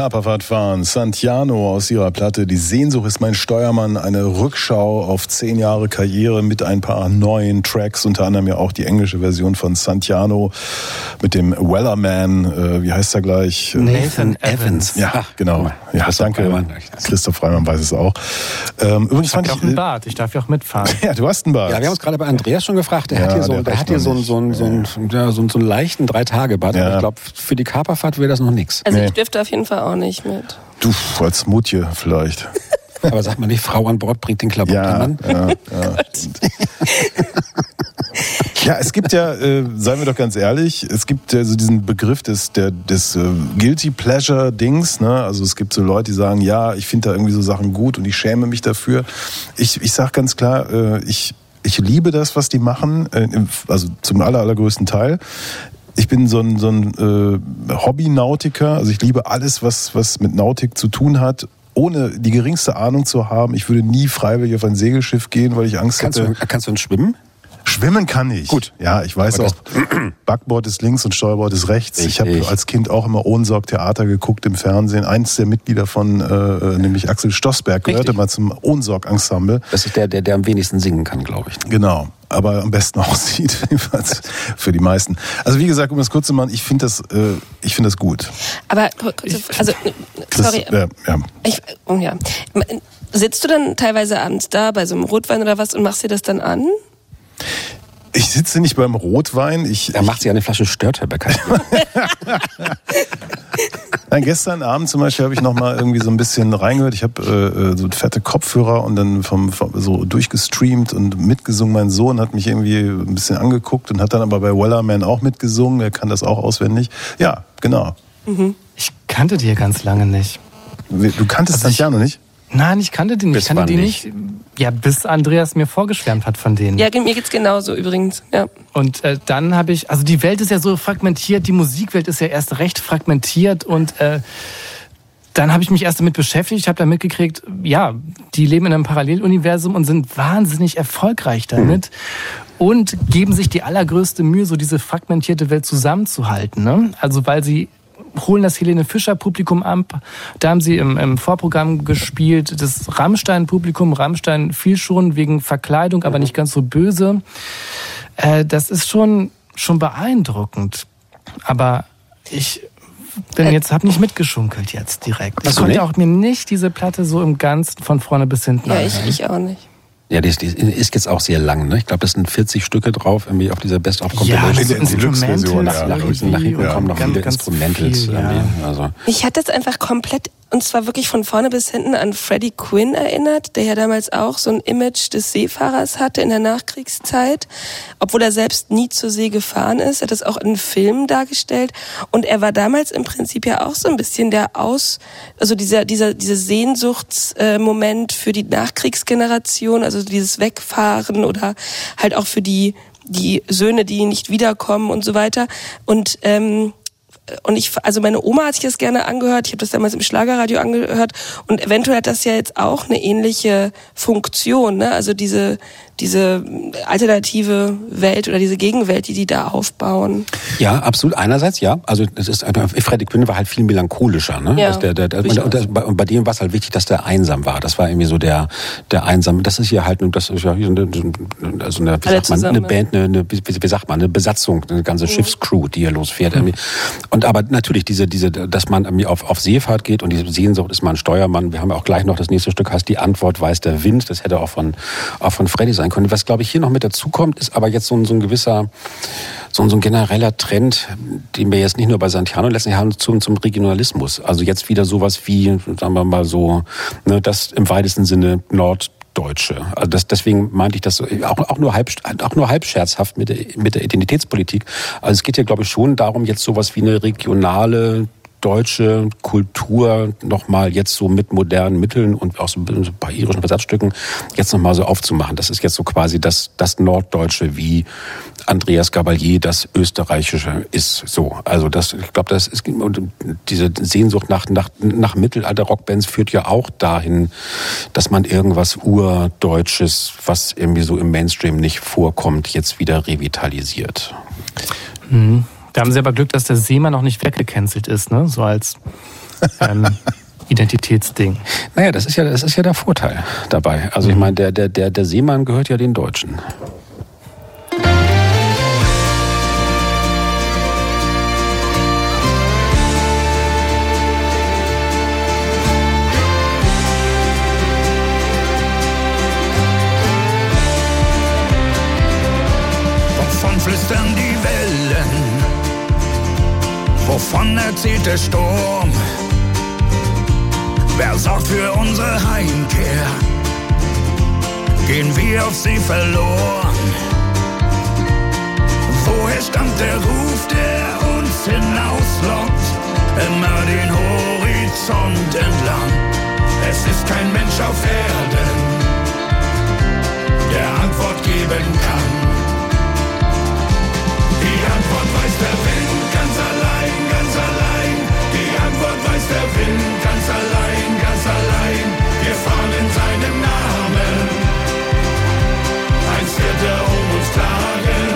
[SPEAKER 2] Kaperfahrt fahren, Santiano aus ihrer Platte Die Sehnsucht ist mein Steuermann, eine Rückschau auf zehn Jahre Karriere mit ein paar neuen Tracks, unter anderem ja auch die englische Version von Santiano mit dem Wellerman, äh, wie heißt er gleich?
[SPEAKER 4] Nathan Evans.
[SPEAKER 2] Ja,
[SPEAKER 5] Ach,
[SPEAKER 2] genau. Ja,
[SPEAKER 5] Christoph
[SPEAKER 2] danke.
[SPEAKER 5] Freimann.
[SPEAKER 2] Christoph Freimann weiß es auch. Ähm, übrigens
[SPEAKER 4] Ich
[SPEAKER 2] fand
[SPEAKER 4] ja
[SPEAKER 2] ich,
[SPEAKER 4] auch einen Bart, ich darf ja auch mitfahren. [LAUGHS]
[SPEAKER 2] ja, du hast einen Bart.
[SPEAKER 5] Ja, wir haben uns gerade bei Andreas schon gefragt. Der
[SPEAKER 2] Ja,
[SPEAKER 5] hat hier so,
[SPEAKER 2] der
[SPEAKER 5] hat hier so, einen- so, einen- so, einen- ja, so, einen- so einen leichten Drei-Tage-Bad.
[SPEAKER 2] Ja.
[SPEAKER 5] Ich glaube, für die Kaperfahrt wäre das noch nichts.
[SPEAKER 3] Also
[SPEAKER 2] Nee.
[SPEAKER 3] ich dürfte auf jeden Fall auch nicht mit.
[SPEAKER 2] Du, als Mutje vielleicht. [LAUGHS]
[SPEAKER 5] Aber sagt man nicht, Frau an Bord bringt den Klabauter
[SPEAKER 2] Ja,
[SPEAKER 5] Mann?
[SPEAKER 2] ja, ja. [LAUGHS] ja, es gibt ja, äh, seien wir doch ganz ehrlich, es gibt ja so diesen Begriff des, der, des äh, Guilty Pleasure Dings. Ne? Also es gibt so Leute, die sagen, ja, ich finde da irgendwie so Sachen gut und ich schäme mich dafür. Ich, ich sage ganz klar, äh, ich, ich liebe das, was die machen, äh, also zum aller, allergrößten Teil. Ich bin so ein, so ein äh, Hobby-Nautiker, also ich liebe alles, was, was mit Nautik zu tun hat, ohne die geringste Ahnung zu haben. Ich würde nie freiwillig auf ein Segelschiff gehen, weil ich Angst
[SPEAKER 5] Kannst
[SPEAKER 2] hätte.
[SPEAKER 5] du, kannst du uns schwimmen?
[SPEAKER 2] Schwimmen kann ich.
[SPEAKER 5] Gut.
[SPEAKER 2] Ja, ich weiß auch, [CLEARS THROAT] Backbord ist links und Steuerbord ist rechts. Ich habe
[SPEAKER 5] Richtig.
[SPEAKER 2] als Kind auch immer Ohnsorg-Theater geguckt im Fernsehen. Eins der Mitglieder von, äh, nämlich Axel Stossberg, gehörte
[SPEAKER 5] Richtig.
[SPEAKER 2] mal zum Ohnsorg-Ensemble.
[SPEAKER 5] Das ist der, der, der am wenigsten singen kann, glaube ich.
[SPEAKER 2] Genau, aber am besten aussieht, [LAUGHS] jedenfalls für die meisten. Also wie gesagt, um das kurz zu machen, ich finde das, äh, ich finde das gut.
[SPEAKER 3] Aber kurze- also
[SPEAKER 2] Chris,
[SPEAKER 3] sorry,
[SPEAKER 2] äh, ja.
[SPEAKER 3] ich, oh ja. Sitzt du dann teilweise abends da bei so einem Rotwein oder was und machst dir das dann an?
[SPEAKER 2] Ich sitze nicht beim Rotwein. Ich,
[SPEAKER 5] Er macht sich eine Flasche Störtebecker. [LAUGHS]
[SPEAKER 2] Nein, gestern Abend zum Beispiel habe ich noch mal irgendwie so ein bisschen reingehört. Ich habe äh, so fette Kopfhörer und dann vom, vom, so durchgestreamt und mitgesungen. Mein Sohn hat mich irgendwie ein bisschen angeguckt und hat dann aber bei Wellerman auch mitgesungen. Er kann das auch auswendig. Ja, genau.
[SPEAKER 4] Ich kannte die ja ganz lange nicht.
[SPEAKER 2] Du kanntest
[SPEAKER 4] Also
[SPEAKER 2] Santiano nicht?
[SPEAKER 4] Nein, ich kannte die nicht.
[SPEAKER 5] Bis
[SPEAKER 4] Ich kannte
[SPEAKER 5] wann
[SPEAKER 4] die
[SPEAKER 5] nicht?
[SPEAKER 4] nicht. Ja, bis Andreas mir vorgeschwärmt hat von denen.
[SPEAKER 3] Ja, mir geht's genauso übrigens. Ja.
[SPEAKER 4] Und äh, dann habe ich, also die Welt ist ja so fragmentiert, die Musikwelt ist ja erst recht fragmentiert und äh, dann habe ich mich erst damit beschäftigt, habe dann mitgekriegt, ja, die leben in einem Paralleluniversum und sind wahnsinnig erfolgreich damit und geben sich die allergrößte Mühe, so diese fragmentierte Welt zusammenzuhalten. Ne? Also weil sie holen das Helene Fischer Publikum ab. Da haben sie im, im Vorprogramm gespielt, das Rammstein Publikum. Rammstein fiel schon wegen Verkleidung, aber nicht ganz so böse. Äh, das ist schon, schon beeindruckend. Aber ich bin jetzt, habe nicht mitgeschunkelt jetzt direkt. Ich
[SPEAKER 5] so,
[SPEAKER 4] konnte auch mir nicht diese Platte so im Ganzen von vorne bis hinten
[SPEAKER 3] Ja, ich, ich auch nicht.
[SPEAKER 5] Ja, die ist, die ist jetzt auch sehr lang. Ne? Ich glaube, das sind 40 Stücke drauf, irgendwie auf dieser Best of
[SPEAKER 4] Ja,
[SPEAKER 5] Compilation.
[SPEAKER 2] in
[SPEAKER 4] so
[SPEAKER 2] der Deluxe-Version,
[SPEAKER 4] Instrumentals
[SPEAKER 2] ja.
[SPEAKER 5] nach, hinten kommen noch
[SPEAKER 4] ganz,
[SPEAKER 5] viele
[SPEAKER 4] ganz
[SPEAKER 5] Instrumentals.
[SPEAKER 4] viel, ja.
[SPEAKER 5] irgendwie. Also,
[SPEAKER 3] Mich hat das einfach komplett, und zwar wirklich von vorne bis hinten an Freddie Quinn erinnert, der ja damals auch so ein Image des Seefahrers hatte in der Nachkriegszeit, obwohl er selbst nie zur See gefahren ist. Er hat das auch in Filmen dargestellt. Und er war damals im Prinzip ja auch so ein bisschen der Aus, also dieser, dieser, dieser Sehnsuchtsmoment für die Nachkriegsgeneration, also dieses Wegfahren oder halt auch für die, die Söhne, die nicht wiederkommen und so weiter. Und, ähm, und ich, also meine Oma hat sich das gerne angehört. Ich habe das damals im Schlagerradio angehört. Und eventuell hat das ja jetzt auch eine ähnliche Funktion. Ne? Also diese, diese alternative Welt oder diese Gegenwelt, die die da aufbauen.
[SPEAKER 5] ja, absolut. Einerseits ja. Also das ist Freddie Quinn war halt viel melancholischer. Ne?
[SPEAKER 3] Ja,
[SPEAKER 5] der, der, der, und, das, bei- bei dem war es halt wichtig, dass der einsam war. Das war irgendwie so der der einsame. Das ist hier halt, das ist ja hier so eine, also eine, wie
[SPEAKER 3] Alle
[SPEAKER 5] sagt man,
[SPEAKER 3] zusammen,
[SPEAKER 5] eine Band, eine, eine wie, wie sagt man, eine Besatzung, eine ganze Schiffscrew, die hier losfährt. irgendwie. Und aber natürlich diese diese, dass man irgendwie auf auf Seefahrt geht und diese Sehnsucht ist man Steuermann. Wir haben ja auch gleich noch das nächste Stück heißt die Antwort weiß der Wind. Das hätte auch von auch von Freddy sein können. Was glaube ich hier noch mit dazu kommt, ist aber jetzt so ein, so ein gewisser so ein, so ein genereller Trend, den wir jetzt nicht nur bei Santiano letztlich haben, zum, zum Regionalismus. Also jetzt wieder sowas wie, sagen wir mal so, ne, das im weitesten Sinne Norddeutsche. Also das, deswegen meinte ich das so, auch, auch, nur halb, auch nur halb scherzhaft mit der, mit der Identitätspolitik. Also es geht ja, glaube ich, schon darum, jetzt sowas wie eine regionale deutsche Kultur nochmal jetzt so mit modernen Mitteln und auch so ein paar irischen Versatzstücken jetzt nochmal so aufzumachen. Das ist jetzt so quasi das, das Norddeutsche, wie Andreas Gabalier das Österreichische ist. So, also das, ich glaube, das ist diese Sehnsucht nach, nach, nach Mittelalter-Rockbands führt ja auch dahin, dass man irgendwas Urdeutsches, was irgendwie so im Mainstream nicht vorkommt, jetzt wieder revitalisiert.
[SPEAKER 4] Da haben sie aber Glück, dass der Seemann noch nicht weggecancelt ist, ne? So als ähm, [LAUGHS] Identitätsding.
[SPEAKER 5] Naja, das ist ja, das ist ja der Vorteil dabei. Also ich meine, der, der, der, der Seemann gehört ja den Deutschen.
[SPEAKER 8] Wovon erzählt der Sturm? Wer sorgt für unsere Heimkehr? Gehen wir auf sie verloren? Woher stammt der Ruf, der uns hinauslockt? Immer den Horizont entlang. Es ist kein Mensch auf Erden, der Antwort geben kann. Die Antwort weiß der Wind der Wind ganz allein, ganz allein. Wir fahren in seinem Namen. Eins wird er um uns tragen.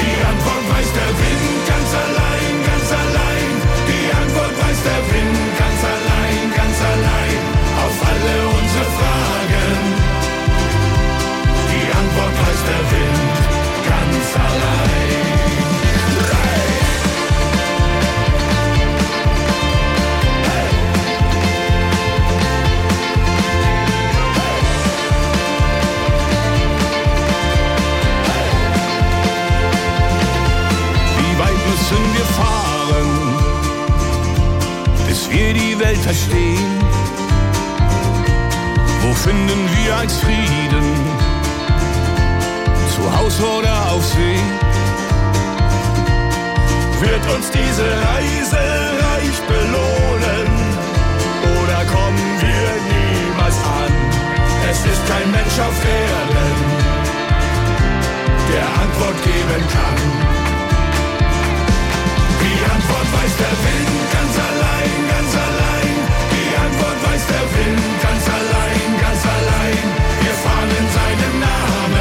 [SPEAKER 8] Die Antwort weiß der Wind ganz allein, ganz allein. Die Antwort weiß der Wind ganz allein, ganz allein. Auf alle unsere Fragen. Die Antwort weiß der Wind ganz allein. Müssen wir fahren, bis wir die Welt verstehen? Wo finden wir als Frieden? Zu Haus oder auf See? Wird uns diese Reise reich belohnen? Oder kommen wir niemals an? Es ist kein Mensch auf Erden, der Antwort geben kann. Die Antwort weiß der Wind ganz allein, ganz allein. Die Antwort weiß der Wind ganz allein, ganz allein. Wir fahren in seinem Namen.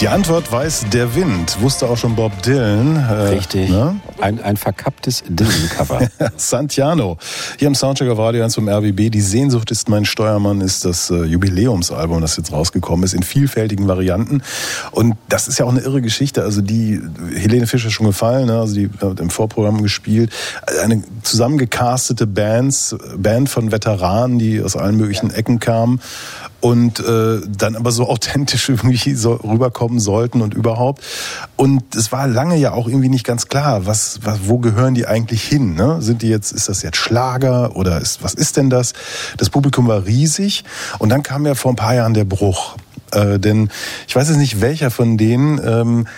[SPEAKER 8] Die Antwort weiß der Wind,
[SPEAKER 2] wusste auch schon Bob Dylan. äh,
[SPEAKER 5] Richtig.
[SPEAKER 2] ne?
[SPEAKER 5] Ein, ein verkapptes Dylan-Cover. [LAUGHS]
[SPEAKER 2] Santiano. Hier im Soundcheck auf Radio 1 vom RBB. Die Sehnsucht ist mein Steuermann ist das äh, Jubiläumsalbum, das jetzt rausgekommen ist, in vielfältigen Varianten. Und das ist ja auch eine irre Geschichte. Also die Helene Fischer schon gefallen, ne? also die hat im Vorprogramm gespielt. Eine zusammengecastete Bands, Band von Veteranen, die aus allen möglichen Ecken kamen und äh, dann aber so authentisch [LAUGHS] irgendwie so rüberkommen sollten und überhaupt. Und es war lange ja auch irgendwie nicht ganz klar, was, was wo gehören die eigentlich hin? Ne? Sind die jetzt, ist das jetzt Schlager oder ist, was ist denn das? Das Publikum war riesig und dann kam ja vor ein paar Jahren der Bruch. Äh, denn ich weiß jetzt nicht, welcher von denen ähm,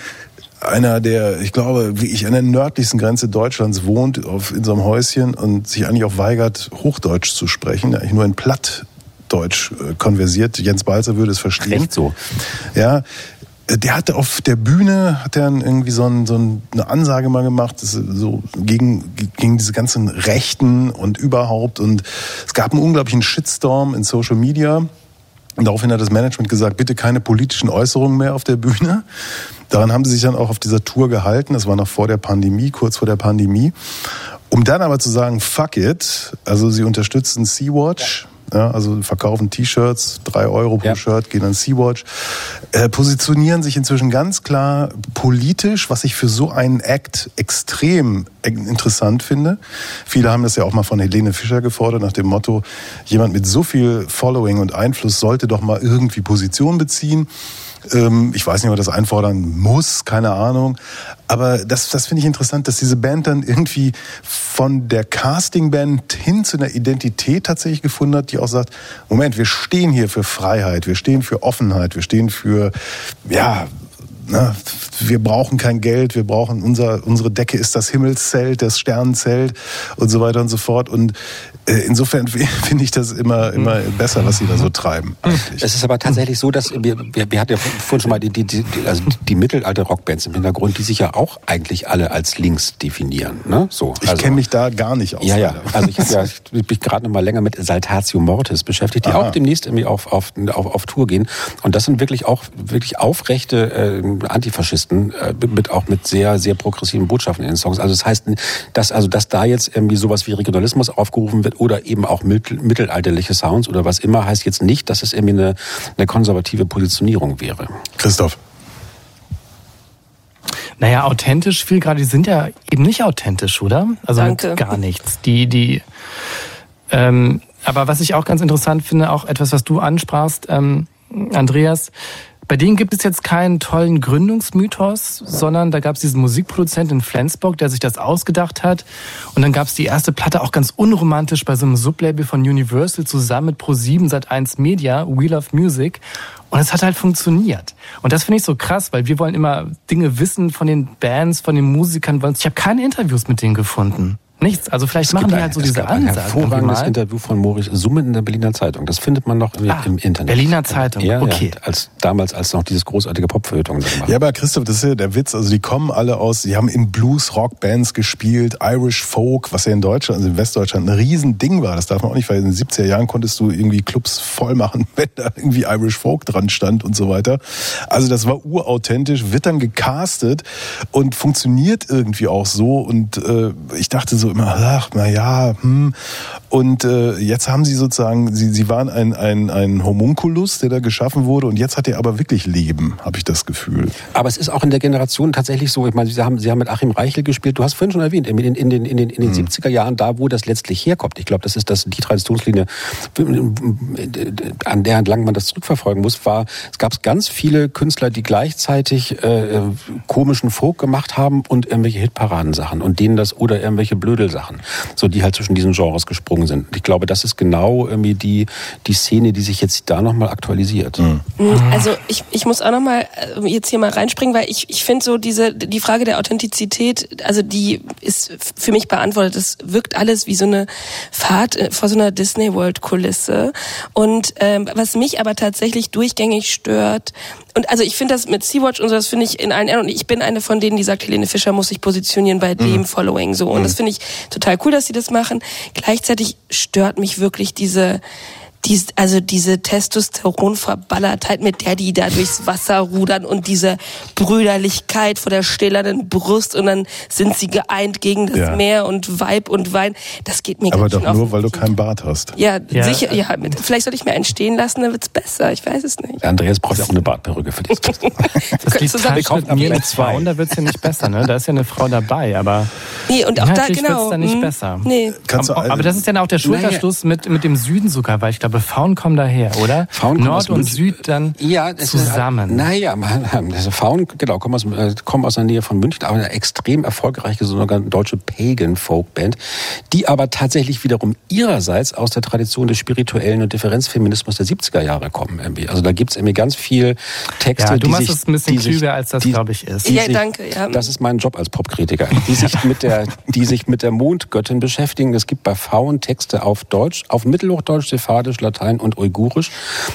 [SPEAKER 2] einer, der, ich glaube, wie ich an der nördlichsten Grenze Deutschlands wohnt, auf, in so einem Häuschen und sich eigentlich auch weigert, Hochdeutsch zu sprechen, eigentlich nur in Plattdeutsch äh, konversiert. Jens Balzer würde es verstehen.
[SPEAKER 5] Echt so.
[SPEAKER 2] Ja, äh, der hatte auf der Bühne hat er irgendwie so, ein, so ein, eine Ansage mal gemacht, ist so gegen, gegen diese ganzen Rechten und überhaupt. Und es gab einen unglaublichen Shitstorm in Social Media. Und daraufhin hat das Management gesagt, bitte keine politischen Äußerungen mehr auf der Bühne. Daran haben sie sich dann auch auf dieser Tour gehalten. Das war noch vor der Pandemie, kurz vor der Pandemie. Um dann aber zu sagen, fuck it, also sie unterstützen Sea-Watch, ja, also verkaufen T-Shirts, drei Euro pro
[SPEAKER 5] Ja.
[SPEAKER 2] Shirt, gehen an Sea-Watch, äh, positionieren sich inzwischen ganz klar politisch, was ich für so einen Act extrem interessant finde. Viele haben das ja auch mal von Helene Fischer gefordert, nach dem Motto, jemand mit so viel Following und Einfluss sollte doch mal irgendwie Position beziehen. Ähm, ich weiß nicht, ob er das einfordern muss, keine Ahnung. Aber das, das finde ich interessant, dass diese Band dann irgendwie von der Castingband hin zu einer Identität tatsächlich gefunden hat, die auch sagt, Moment, wir stehen hier für Freiheit, wir stehen für Offenheit, wir stehen für, ja, na, wir brauchen kein Geld, wir brauchen unser, unsere Decke ist das Himmelszelt, das Sternenzelt und so weiter und so fort. Und äh, insofern [LAUGHS] finde ich das immer, immer besser, was sie da so treiben. Eigentlich.
[SPEAKER 5] Es ist aber tatsächlich so, dass wir, wir, wir hatten ja vorhin schon mal die, die, die, also die mittelalter Rockbands im Hintergrund, die sich ja auch eigentlich alle als links definieren. Ne? So,
[SPEAKER 2] ich
[SPEAKER 5] also,
[SPEAKER 2] kenne mich da gar nicht aus.
[SPEAKER 5] Ja, ja. Also ich habe ja, [LAUGHS] ich mich gerade noch mal länger mit Saltatio Mortis beschäftigt, die
[SPEAKER 2] Aha.
[SPEAKER 5] auch demnächst irgendwie auf, auf, auf, auf Tour gehen. Und das sind wirklich auch wirklich aufrechte äh, Antifaschisten äh, mit auch mit sehr sehr progressiven Botschaften in den Songs. Also das heißt, dass also dass da jetzt irgendwie sowas wie Regionalismus aufgerufen wird oder eben auch mittel, mittelalterliche Sounds oder was immer, heißt jetzt nicht, dass es irgendwie eine, eine konservative Positionierung wäre.
[SPEAKER 2] Christoph.
[SPEAKER 4] Naja, authentisch viel gerade, die sind ja eben nicht authentisch, oder? Also
[SPEAKER 3] Danke.
[SPEAKER 4] gar nichts. Die, die, ähm, aber was ich auch ganz interessant finde, auch etwas, was du ansprachst, ähm, Andreas, bei denen gibt es jetzt keinen tollen Gründungsmythos, sondern da gab es diesen Musikproduzenten in Flensburg, der sich das ausgedacht hat. Und dann gab es die erste Platte auch ganz unromantisch bei so einem Sublabel von Universal zusammen mit Pro7 seit 1 Media, Wheel of Music. Und es hat halt funktioniert. Und das finde ich so krass, weil wir wollen immer Dinge wissen von den Bands, von den Musikern. Ich habe keine Interviews mit denen gefunden. Nichts. Also vielleicht machen die halt so
[SPEAKER 5] es
[SPEAKER 4] diese
[SPEAKER 5] gab ein
[SPEAKER 4] Ansagen.
[SPEAKER 5] hervorragendes
[SPEAKER 4] mal.
[SPEAKER 5] Interview von Maurice Summen in der Berliner Zeitung. Das findet man noch im,
[SPEAKER 4] Ah,
[SPEAKER 5] im Internet.
[SPEAKER 4] Berliner Zeitung,
[SPEAKER 5] Ja,
[SPEAKER 4] okay.
[SPEAKER 5] Ja, als, damals, als noch dieses großartige Popfeuilleton gemacht
[SPEAKER 2] Ja, aber Christoph, das ist ja der Witz. Also die kommen alle aus, die haben in Blues-Rock-Bands gespielt, Irish Folk, was ja in Deutschland, also in Westdeutschland ein Riesending war. Das darf man auch nicht, weil in den 70er Jahren konntest du irgendwie Clubs voll machen, [LAUGHS] wenn da irgendwie Irish Folk dran stand und so weiter. Also das war urauthentisch, wird dann gecastet und funktioniert irgendwie auch so. Und äh, ich dachte so immer, ach, na ja, hm. Und äh, jetzt haben sie sozusagen, sie, sie waren ein, ein, ein Homunculus, der da geschaffen wurde und jetzt hat er aber wirklich Leben, habe ich das Gefühl.
[SPEAKER 5] Aber es ist auch in der Generation tatsächlich so, ich meine, Sie haben, Sie haben mit Achim Reichel gespielt, du hast vorhin schon erwähnt, in, in, in den, in den, in den 70er Jahren, da wo das letztlich herkommt. Ich glaube, das ist das, die Traditionslinie, an der entlang man das zurückverfolgen muss, war, es gab ganz viele Künstler, die gleichzeitig äh, komischen Folk gemacht haben und irgendwelche Hitparadensachen und denen das, oder irgendwelche Blödelsachen, so die halt zwischen diesen Genres gesprungen sind. Ich glaube, das ist genau irgendwie die, die Szene, die sich jetzt da nochmal aktualisiert.
[SPEAKER 3] Also ich, ich muss auch nochmal jetzt hier mal reinspringen, weil ich, ich finde so diese die Frage der Authentizität, also die ist für mich beantwortet. Das wirkt alles wie so eine Fahrt äh, vor so einer Disney World Kulisse. Und ähm, was mich aber tatsächlich durchgängig stört, und also ich finde das mit Sea-Watch und so, das finde ich in allen Ehren. Und ich bin eine von denen, die sagt, Helene Fischer muss sich positionieren bei dem Following so. Und das finde ich total cool, dass sie das machen. Gleichzeitig stört mich wirklich diese dies, also diese Testosteron-Verballertheit, mit der die da durchs Wasser rudern und diese Brüderlichkeit vor der stählernen Brust und dann sind sie geeint gegen das
[SPEAKER 2] Ja.
[SPEAKER 3] Meer und Weib und Wein. Das geht mir
[SPEAKER 2] Aber
[SPEAKER 3] ganz
[SPEAKER 2] doch
[SPEAKER 3] auf
[SPEAKER 2] nur, weil du keinen Bart hast.
[SPEAKER 3] Ja,
[SPEAKER 4] Ja.
[SPEAKER 3] sicher. Ja, mit, vielleicht sollte ich mir einen stehen lassen, dann wird's besser. Ich weiß es nicht.
[SPEAKER 5] Andreas braucht ja auch eine Bartperücke für dich. [LAUGHS]
[SPEAKER 4] Das liegt
[SPEAKER 5] kaufen
[SPEAKER 4] mit mir mit zwei und da wird's ja nicht besser, ne? Da ist ja eine Frau dabei, aber
[SPEAKER 3] Nee, und auch da genau.
[SPEAKER 4] wird's dann nicht
[SPEAKER 3] hm,
[SPEAKER 4] besser.
[SPEAKER 3] Nee.
[SPEAKER 2] Kannst du
[SPEAKER 4] aber, aber das ist ja dann auch der Schulterschluss mit, mit dem Süden sogar, weil ich glaube, Frauen kommen daher, oder?
[SPEAKER 5] Frauen kommen
[SPEAKER 4] Nord und
[SPEAKER 5] München.
[SPEAKER 4] Süd dann
[SPEAKER 5] Ja, es
[SPEAKER 4] zusammen.
[SPEAKER 5] Ist, naja, man- [LAUGHS] also Frauen, genau, kommen aus, äh, kommen aus der Nähe von München, aber eine extrem erfolgreiche sogenannte deutsche Pagan-Folk-Band, die aber tatsächlich wiederum ihrerseits aus der Tradition des spirituellen und Differenzfeminismus der 70er Jahre kommen. Irgendwie. Also da gibt's irgendwie ganz viel Texte,
[SPEAKER 4] Ja, du
[SPEAKER 5] die
[SPEAKER 4] machst
[SPEAKER 5] sich,
[SPEAKER 4] es ein bisschen
[SPEAKER 5] die sich-
[SPEAKER 4] klüger, als das,
[SPEAKER 5] die-
[SPEAKER 4] glaube ich, ist.
[SPEAKER 5] die
[SPEAKER 3] Ja,
[SPEAKER 5] sich,
[SPEAKER 3] danke, ja.
[SPEAKER 5] Das ist mein Job als Popkritiker. Die sich [LAUGHS] mit der, die sich mit der Mondgöttin beschäftigen. Es gibt bei Frauen Texte auf Deutsch, auf Mittelhochdeutsch, Sephadisch, Latein und Uigurisch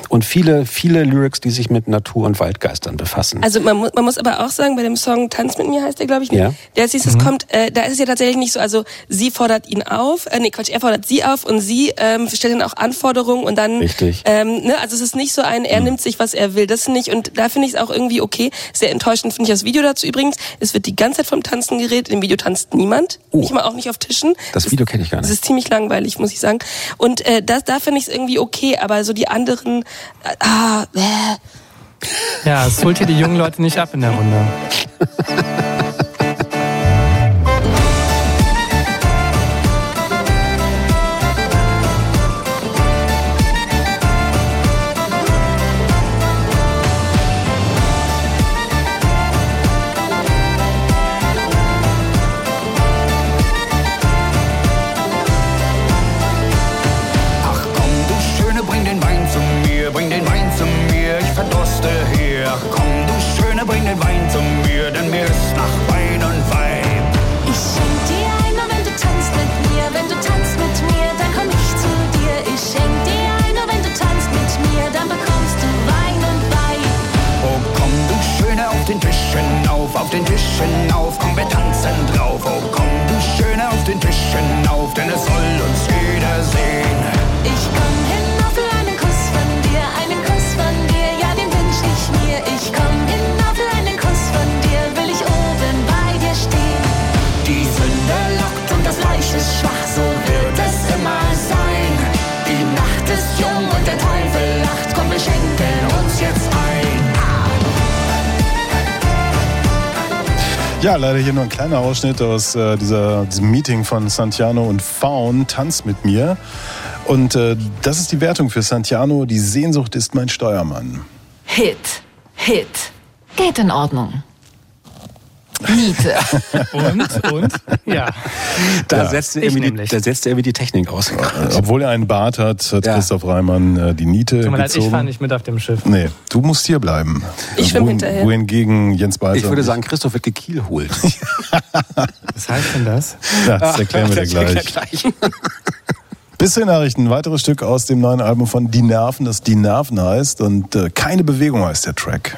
[SPEAKER 5] und viele, viele Lyrics, die sich mit Natur- und Waldgeistern befassen.
[SPEAKER 3] Also man, mu man muss aber auch sagen, bei dem Song Tanz mit mir heißt der, glaube ich, ne?
[SPEAKER 5] Ja.
[SPEAKER 3] der ist, es kommt, äh, da ist es ja tatsächlich nicht so, also sie fordert ihn auf, äh, nee Quatsch, er fordert sie auf und sie ähm, stellt dann auch Anforderungen und dann,
[SPEAKER 5] Richtig.
[SPEAKER 3] ähm, ne, also es ist nicht so ein, er nimmt sich, was er will, das nicht und da finde ich es auch irgendwie okay, sehr enttäuschend finde ich das Video dazu übrigens, es wird die ganze Zeit vom Tanzen geredet, im Video tanzt niemand, nicht mal auch nicht auf Tischen.
[SPEAKER 5] Das Video kenne ich gar
[SPEAKER 3] Das
[SPEAKER 5] nicht.
[SPEAKER 3] ist ziemlich langweilig, muss ich sagen. Und äh, das, da finde ich es irgendwie okay, aber so die anderen, äh, ah, äh,
[SPEAKER 4] Ja, es holt hier die jungen Leute nicht ab in der Runde. [LAUGHS]
[SPEAKER 6] Ja, leider hier nur ein kleiner Ausschnitt aus äh, dieser, diesem Meeting von Santiano und Faun. Tanz mit mir. Und äh, das ist die Wertung für Santiano. Die Sehnsucht ist mein Steuermann.
[SPEAKER 2] Hit. Hit. Geht in Ordnung. Miete. [LAUGHS]
[SPEAKER 4] Und, und, ja.
[SPEAKER 5] Da,
[SPEAKER 6] Ja.
[SPEAKER 5] setzt er die,
[SPEAKER 4] nämlich.
[SPEAKER 5] da setzt er irgendwie die Technik aus.
[SPEAKER 6] Äh, Obwohl er einen Bart hat, hat
[SPEAKER 5] Ja.
[SPEAKER 6] Christoph Reimann äh, die Niete
[SPEAKER 4] Tut mir leid, ich fahre nicht mit auf dem Schiff.
[SPEAKER 6] Nee, du musst hier bleiben.
[SPEAKER 3] Ich schwimm
[SPEAKER 6] Wohin-
[SPEAKER 3] hinterher.
[SPEAKER 6] Wohingegen Jens Balzer...
[SPEAKER 5] Ich würde sagen, Christoph wird gekielholt. [LAUGHS]
[SPEAKER 4] Was heißt denn das?
[SPEAKER 6] Ja, das erklären wir dir gleich.
[SPEAKER 5] gleich.
[SPEAKER 6] Bis zur Nachrichten, ein weiteres Stück aus dem neuen Album von Die Nerven, das Die Nerven heißt und äh, keine Bewegung heißt der Track.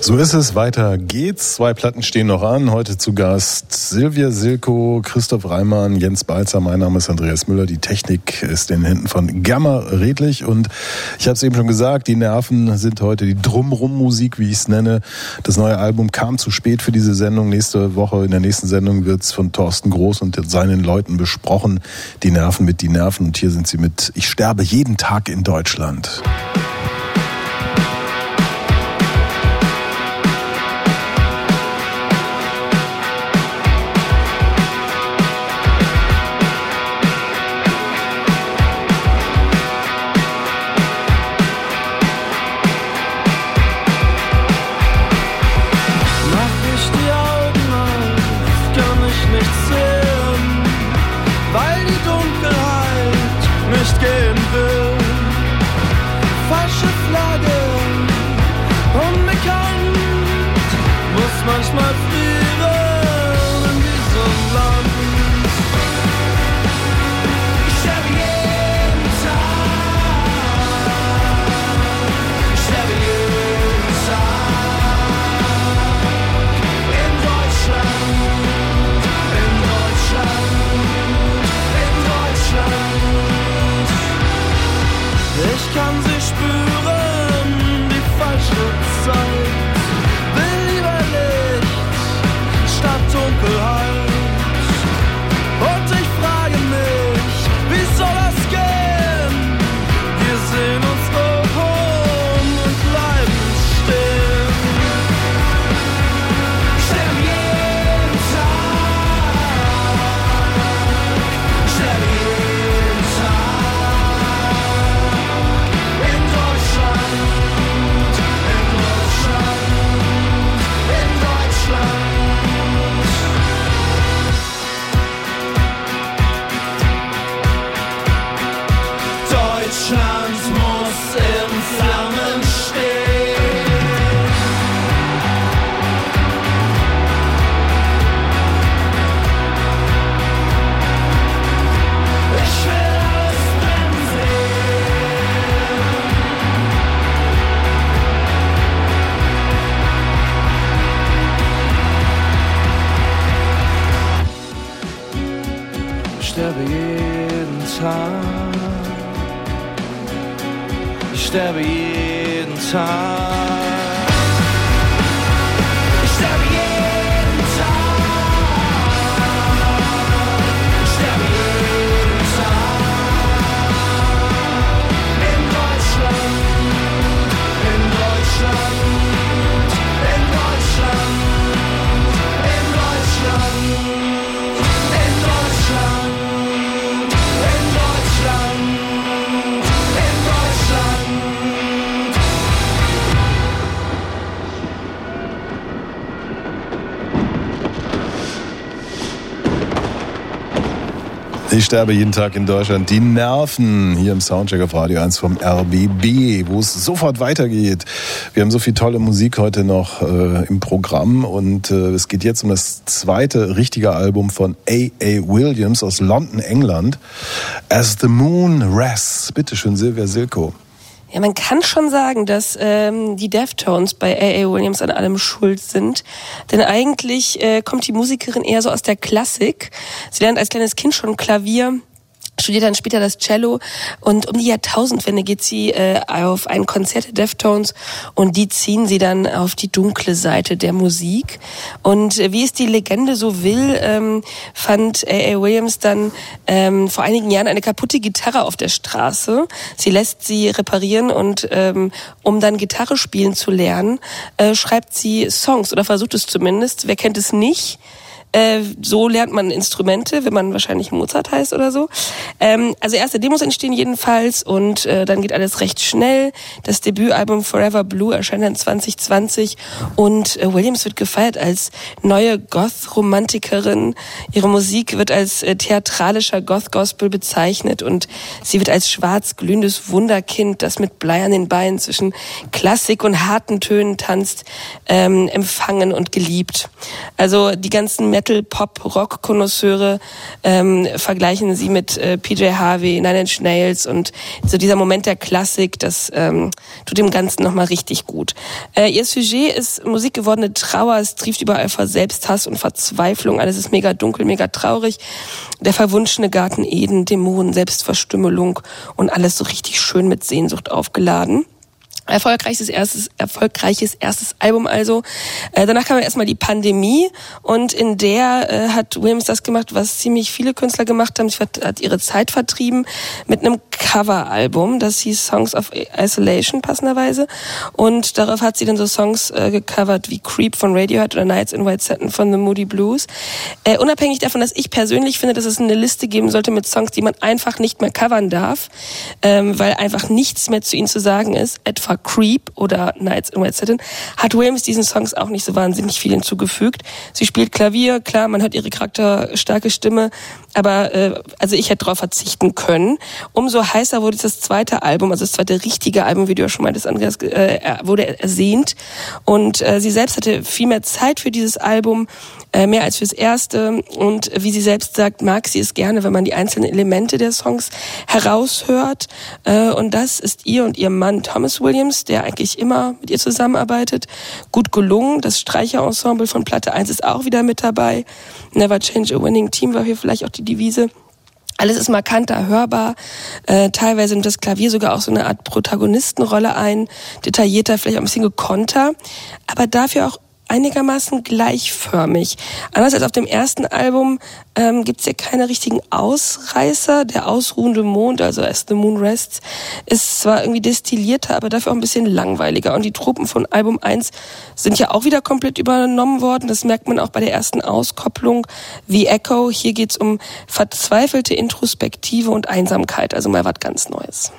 [SPEAKER 6] So ist es, weiter geht's. Zwei Platten stehen noch an. Heute zu Gast Silvia Silko, Christoph Reimann, Jens Balzer. Mein Name ist Andreas Müller. Die Technik ist in den Händen von Gamma Redlich. Und ich habe es eben schon gesagt, die Nerven sind heute die Drumrum-Musik, wie ich es nenne. Das neue Album kam zu spät für diese Sendung. Nächste Woche, in der nächsten Sendung wird's von Thorsten Groß und seinen Leuten besprochen. Die Nerven mit die Nerven. Und hier sind sie mit Ich sterbe jeden Tag in Deutschland.
[SPEAKER 9] Sterbe jeden Tag in Deutschland.
[SPEAKER 2] Die Nerven hier im Soundcheck auf Radio 1 vom RBB, wo es sofort weitergeht. Wir haben so viel tolle Musik heute noch äh, im Programm und äh, es geht jetzt um das zweite richtige Album von A.A. Williams aus London, England. As the Moon Rests. Bitte schön, Silvia Silko.
[SPEAKER 3] Ja, man kann schon sagen, dass ähm, die Deftones bei A.A. Williams an allem schuld sind. Denn eigentlich äh, kommt die Musikerin eher so aus der Klassik. Sie lernt als kleines Kind schon Klavier studiert dann später das Cello und um die Jahrtausendwende geht sie äh, auf ein Konzert der Deftones und die ziehen sie dann auf die dunkle Seite der Musik und äh, wie es die Legende so will, ähm, fand A.A. Williams dann ähm, vor einigen Jahren eine kaputte Gitarre auf der Straße. Sie lässt sie reparieren und ähm, um dann Gitarre spielen zu lernen, äh, schreibt sie Songs oder versucht es zumindest. Wer kennt es nicht? Äh, so lernt man Instrumente, wenn man wahrscheinlich Mozart heißt oder so. Ähm, also erste Demos entstehen jedenfalls und äh, dann geht alles recht schnell. Das Debütalbum Forever Blue erscheint dann 2020 und äh, Williams wird gefeiert als neue Goth-Romantikerin. Ihre Musik wird als äh, theatralischer Goth-Gospel bezeichnet und sie wird als schwarz glühendes Wunderkind, das mit Blei an den Beinen zwischen Klassik und harten Tönen tanzt, ähm, empfangen und geliebt. Also die ganzen Metal, Pop, Rock-Konnoisseure ähm, vergleichen sie mit äh, PJ Harvey, Nine Inch Nails und so dieser Moment der Klassik, das ähm, tut dem Ganzen nochmal richtig gut. Äh, ihr Sujet ist musikgewordene Trauer, es trieft überall vor Selbsthass und Verzweiflung, alles ist mega dunkel, mega traurig. Der verwunschene Garten Eden, Dämonen, Selbstverstümmelung und alles so richtig schön mit Sehnsucht aufgeladen. Erfolgreiches erstes, erfolgreiches erstes Album also. Äh, danach kam erstmal die Pandemie und in der äh, hat Williams das gemacht, was ziemlich viele Künstler gemacht haben. Sie hat, ihre Zeit vertrieben mit einem Coveralbum, das hieß Songs of Isolation passenderweise und darauf hat sie dann so Songs äh, gecovert wie Creep von Radiohead oder Nights in White Satin von The Moody Blues. Äh, unabhängig davon, dass ich persönlich finde, dass es eine Liste geben sollte mit Songs, die man einfach nicht mehr covern darf, ähm, weil einfach nichts mehr zu ihnen zu sagen ist, etwa Creep oder Nights in White Satin, hat Williams diesen Songs auch nicht so wahnsinnig viel hinzugefügt. Sie spielt Klavier, klar, man hört ihre charakterstarke Stimme, aber äh, also ich hätte darauf verzichten können. Umso heißer wurde das zweite Album, also das zweite richtige Album, wie du ja schon meintest, Andreas, äh, wurde ersehnt. Und äh, sie selbst hatte viel mehr Zeit für dieses Album, äh, mehr als fürs erste. Und wie sie selbst sagt, mag sie es gerne, wenn man die einzelnen Elemente der Songs heraushört. Äh, und das ist ihr und ihr Mann Thomas Williams, der eigentlich immer mit ihr zusammenarbeitet, gut gelungen. Das Streicherensemble von Platte 1 ist auch wieder mit dabei. Never change a winning team war hier vielleicht auch die Devise. Alles ist markanter hörbar. Äh, teilweise nimmt das Klavier sogar auch so eine Art Protagonistenrolle ein, detaillierter, vielleicht auch ein bisschen gekonter, aber dafür auch einigermaßen gleichförmig. Anders als auf dem ersten Album ähm, gibt es hier keine richtigen Ausreißer. Der ausruhende Mond, also As the Moon Rests, ist zwar irgendwie destillierter, aber dafür auch ein bisschen langweiliger. Und die Truppen von Album 1 sind ja auch wieder komplett übernommen worden. Das merkt man auch bei der ersten Auskopplung wie Echo. Hier geht's um verzweifelte Introspektive und Einsamkeit, also mal was ganz Neues.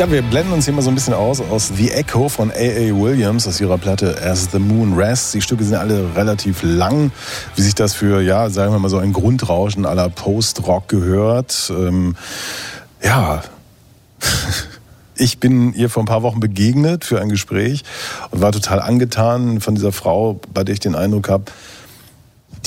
[SPEAKER 2] Ja, wir blenden uns hier mal so ein bisschen aus aus The Echo von A.A. Williams aus ihrer Platte As the Moon Rests. Die Stücke sind alle relativ lang, wie sich das für, ja, sagen wir mal so ein Grundrauschen aller Post-Rock gehört. Ähm, ja, [LAUGHS] ich bin ihr vor ein paar Wochen begegnet für ein Gespräch und war total angetan von dieser Frau, bei der ich den Eindruck habe,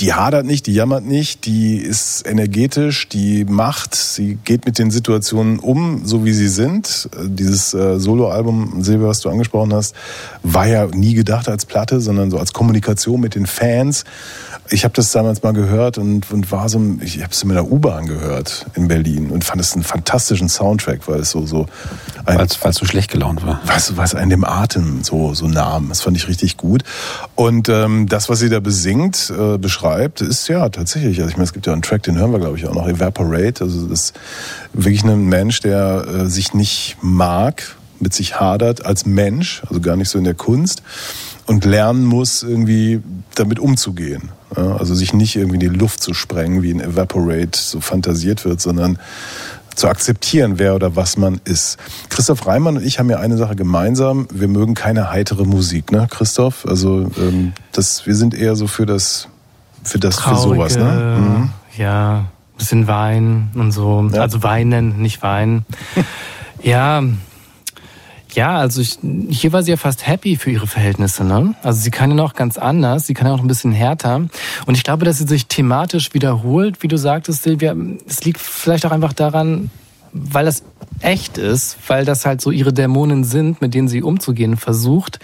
[SPEAKER 2] die hadert nicht, die jammert nicht, die ist energetisch, die macht, sie geht mit den Situationen um, so wie sie sind. Dieses äh, Soloalbum, Silber, was du angesprochen hast, war ja nie gedacht als Platte, sondern so als Kommunikation mit den Fans. Ich habe das damals mal gehört und, und war so, ich habe es mit der U-Bahn gehört in Berlin und fand es einen fantastischen Soundtrack, weil es so so ein,
[SPEAKER 5] Weil es so schlecht gelaunt war.
[SPEAKER 2] was, was einen dem Atem so, so nahm. Das fand ich richtig gut. Und ähm, das, was sie da besingt, äh, beschreibt, ist ja tatsächlich, also ich meine, es gibt ja einen Track, den hören wir, glaube ich, auch noch, Evaporate. Also das ist wirklich ein Mensch, der äh, sich nicht mag, mit sich hadert als Mensch, also gar nicht so in der Kunst und lernen muss, irgendwie damit umzugehen. Ja, also sich nicht irgendwie in die Luft zu sprengen, wie in Evaporate so fantasiert wird, sondern zu akzeptieren, wer oder was man ist. Christoph Reimann und ich haben ja eine Sache gemeinsam. Wir mögen keine heitere Musik, ne, Christoph? Also ähm, das, wir sind eher so für das, für das, für sowas, ne? Mhm.
[SPEAKER 4] Ja, bisschen Wein und so.
[SPEAKER 2] Ja.
[SPEAKER 4] Also weinen, nicht weinen. [LAUGHS] ja. Ja, also ich, hier war sie ja fast happy für ihre Verhältnisse, ne? Also sie kann ja noch ganz anders, sie kann ja auch ein bisschen härter. Und ich glaube, dass sie sich thematisch wiederholt, wie du sagtest, Silvia. Es liegt vielleicht auch einfach daran, weil das echt ist, weil das halt so ihre Dämonen sind, mit denen sie umzugehen versucht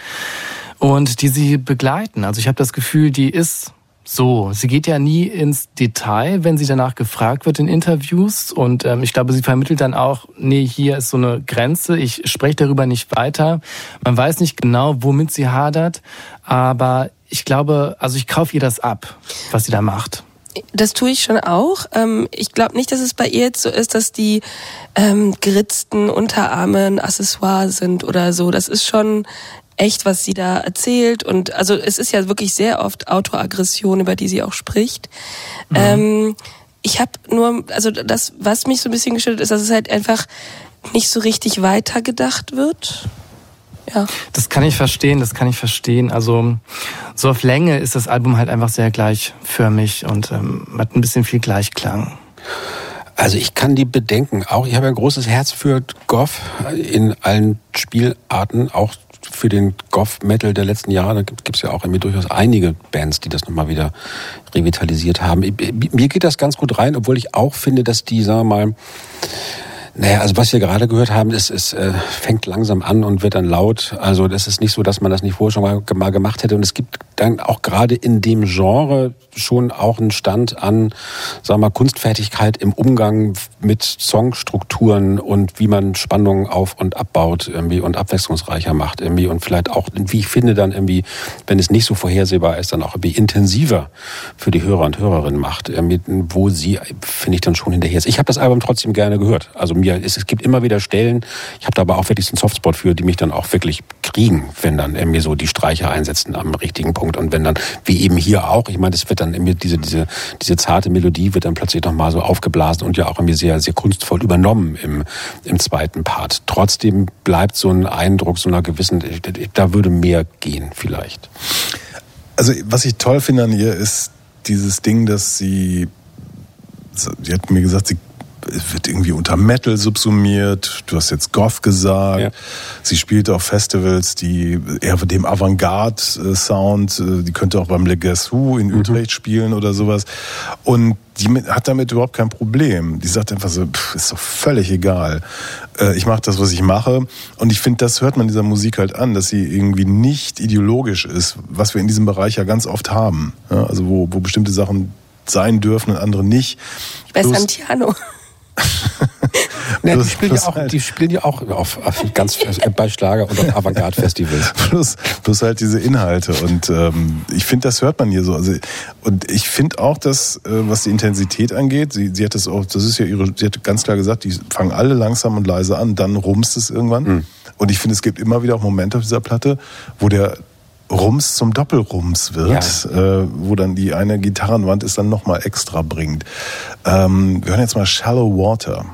[SPEAKER 4] und die sie begleiten. Also ich habe das Gefühl, die ist so. Sie geht ja nie ins Detail, wenn sie danach gefragt wird in Interviews. Und ähm, ich glaube, sie vermittelt dann auch, nee, hier ist so eine Grenze, ich spreche darüber nicht weiter. Man weiß nicht genau, womit sie hadert, aber ich glaube, also ich kaufe ihr das ab, was sie da macht.
[SPEAKER 3] Das tue ich schon auch. Ähm, ich glaube nicht, dass es bei ihr jetzt so ist, dass die ähm, geritzten Unterarme ein Accessoire sind oder so. Das ist schon echt, was sie da erzählt. Und also es ist ja wirklich sehr oft Autoaggression, über die sie auch spricht. Ähm, ich habe nur, also das, was mich so ein bisschen gestört ist, dass es halt einfach nicht so richtig weitergedacht wird. Ja.
[SPEAKER 4] Das kann ich verstehen, das kann ich verstehen. Also so auf Länge ist das Album halt einfach sehr gleichförmig und ähm, hat ein bisschen viel Gleichklang.
[SPEAKER 5] Also ich kann die bedenken. Auch ich habe ein großes Herz für Goff in allen Spielarten, auch für den Goth-Metal der letzten Jahre. Da gibt es ja auch irgendwie durchaus einige Bands, die das nochmal wieder revitalisiert haben. Mir geht das ganz gut rein, obwohl ich auch finde, dass die, sagen wir mal, naja, also was wir gerade gehört haben, ist, es äh, fängt langsam an und wird dann laut. Also das ist nicht so, dass man das nicht vorher schon mal, mal gemacht hätte. Und es gibt dann auch gerade in dem Genre schon auch einen Stand an, sagen wir mal, Kunstfertigkeit im Umgang mit Songstrukturen und wie man Spannungen auf und abbaut irgendwie und abwechslungsreicher macht irgendwie und vielleicht auch, wie ich finde, dann irgendwie, wenn es nicht so vorhersehbar ist, dann auch irgendwie intensiver für die Hörer und Hörerinnen macht, irgendwie, wo sie, finde ich, dann schon hinterher ist. Ich habe das Album trotzdem gerne gehört. Also mir, es, es gibt immer wieder Stellen, ich habe da aber auch wirklich einen Softspot für, die mich dann auch wirklich kriegen, wenn dann irgendwie so die Streicher einsetzen am richtigen Punkt und wenn dann, wie eben hier auch, ich meine, es wird dann irgendwie diese, diese, diese zarte Melodie wird dann plötzlich nochmal so aufgeblasen und ja auch irgendwie sehr, sehr kunstvoll übernommen im, im zweiten Part. Trotzdem bleibt so ein Eindruck so einer gewissen, da würde mehr gehen vielleicht.
[SPEAKER 2] Also was ich toll finde an ihr ist dieses Ding, dass sie, sie hat mir gesagt, sie wird irgendwie unter Metal subsumiert. Du hast jetzt Goth gesagt.
[SPEAKER 5] Ja.
[SPEAKER 2] Sie spielt auf Festivals, die eher dem Avantgarde-Sound, äh, die könnte auch beim Le Guess Who in Utrecht spielen oder sowas. Und die hat damit überhaupt kein Problem. Die sagt einfach so, pff, ist doch völlig egal. Äh, Ich mache das, was ich mache. Und ich finde, das hört man dieser Musik halt an, dass sie irgendwie nicht ideologisch ist, was wir in diesem Bereich ja ganz oft haben. Also wo, wo bestimmte Sachen sein dürfen und andere nicht.
[SPEAKER 3] Bei [LAUGHS]
[SPEAKER 5] Ne, die, spielen
[SPEAKER 2] plus
[SPEAKER 5] ja auch,
[SPEAKER 2] halt.
[SPEAKER 5] die spielen ja auch auf, auf ganz [LAUGHS] bei Schlager und auf Avantgarde-Festivals.
[SPEAKER 2] plus, plus halt diese Inhalte. Und ähm, ich finde, das hört man hier so. Also, und ich finde auch, dass, äh, was die Intensität angeht, sie, sie hat das auch, das ist ja ihre, sie hat ganz klar gesagt, die fangen alle langsam und leise an, dann rumst es irgendwann. Und ich finde, es gibt immer wieder auch Momente auf dieser Platte, wo der Rums zum Doppelrums wird, äh, wo dann die eine Gitarrenwand es dann nochmal extra bringt. Ähm, wir hören jetzt mal Shallow Water.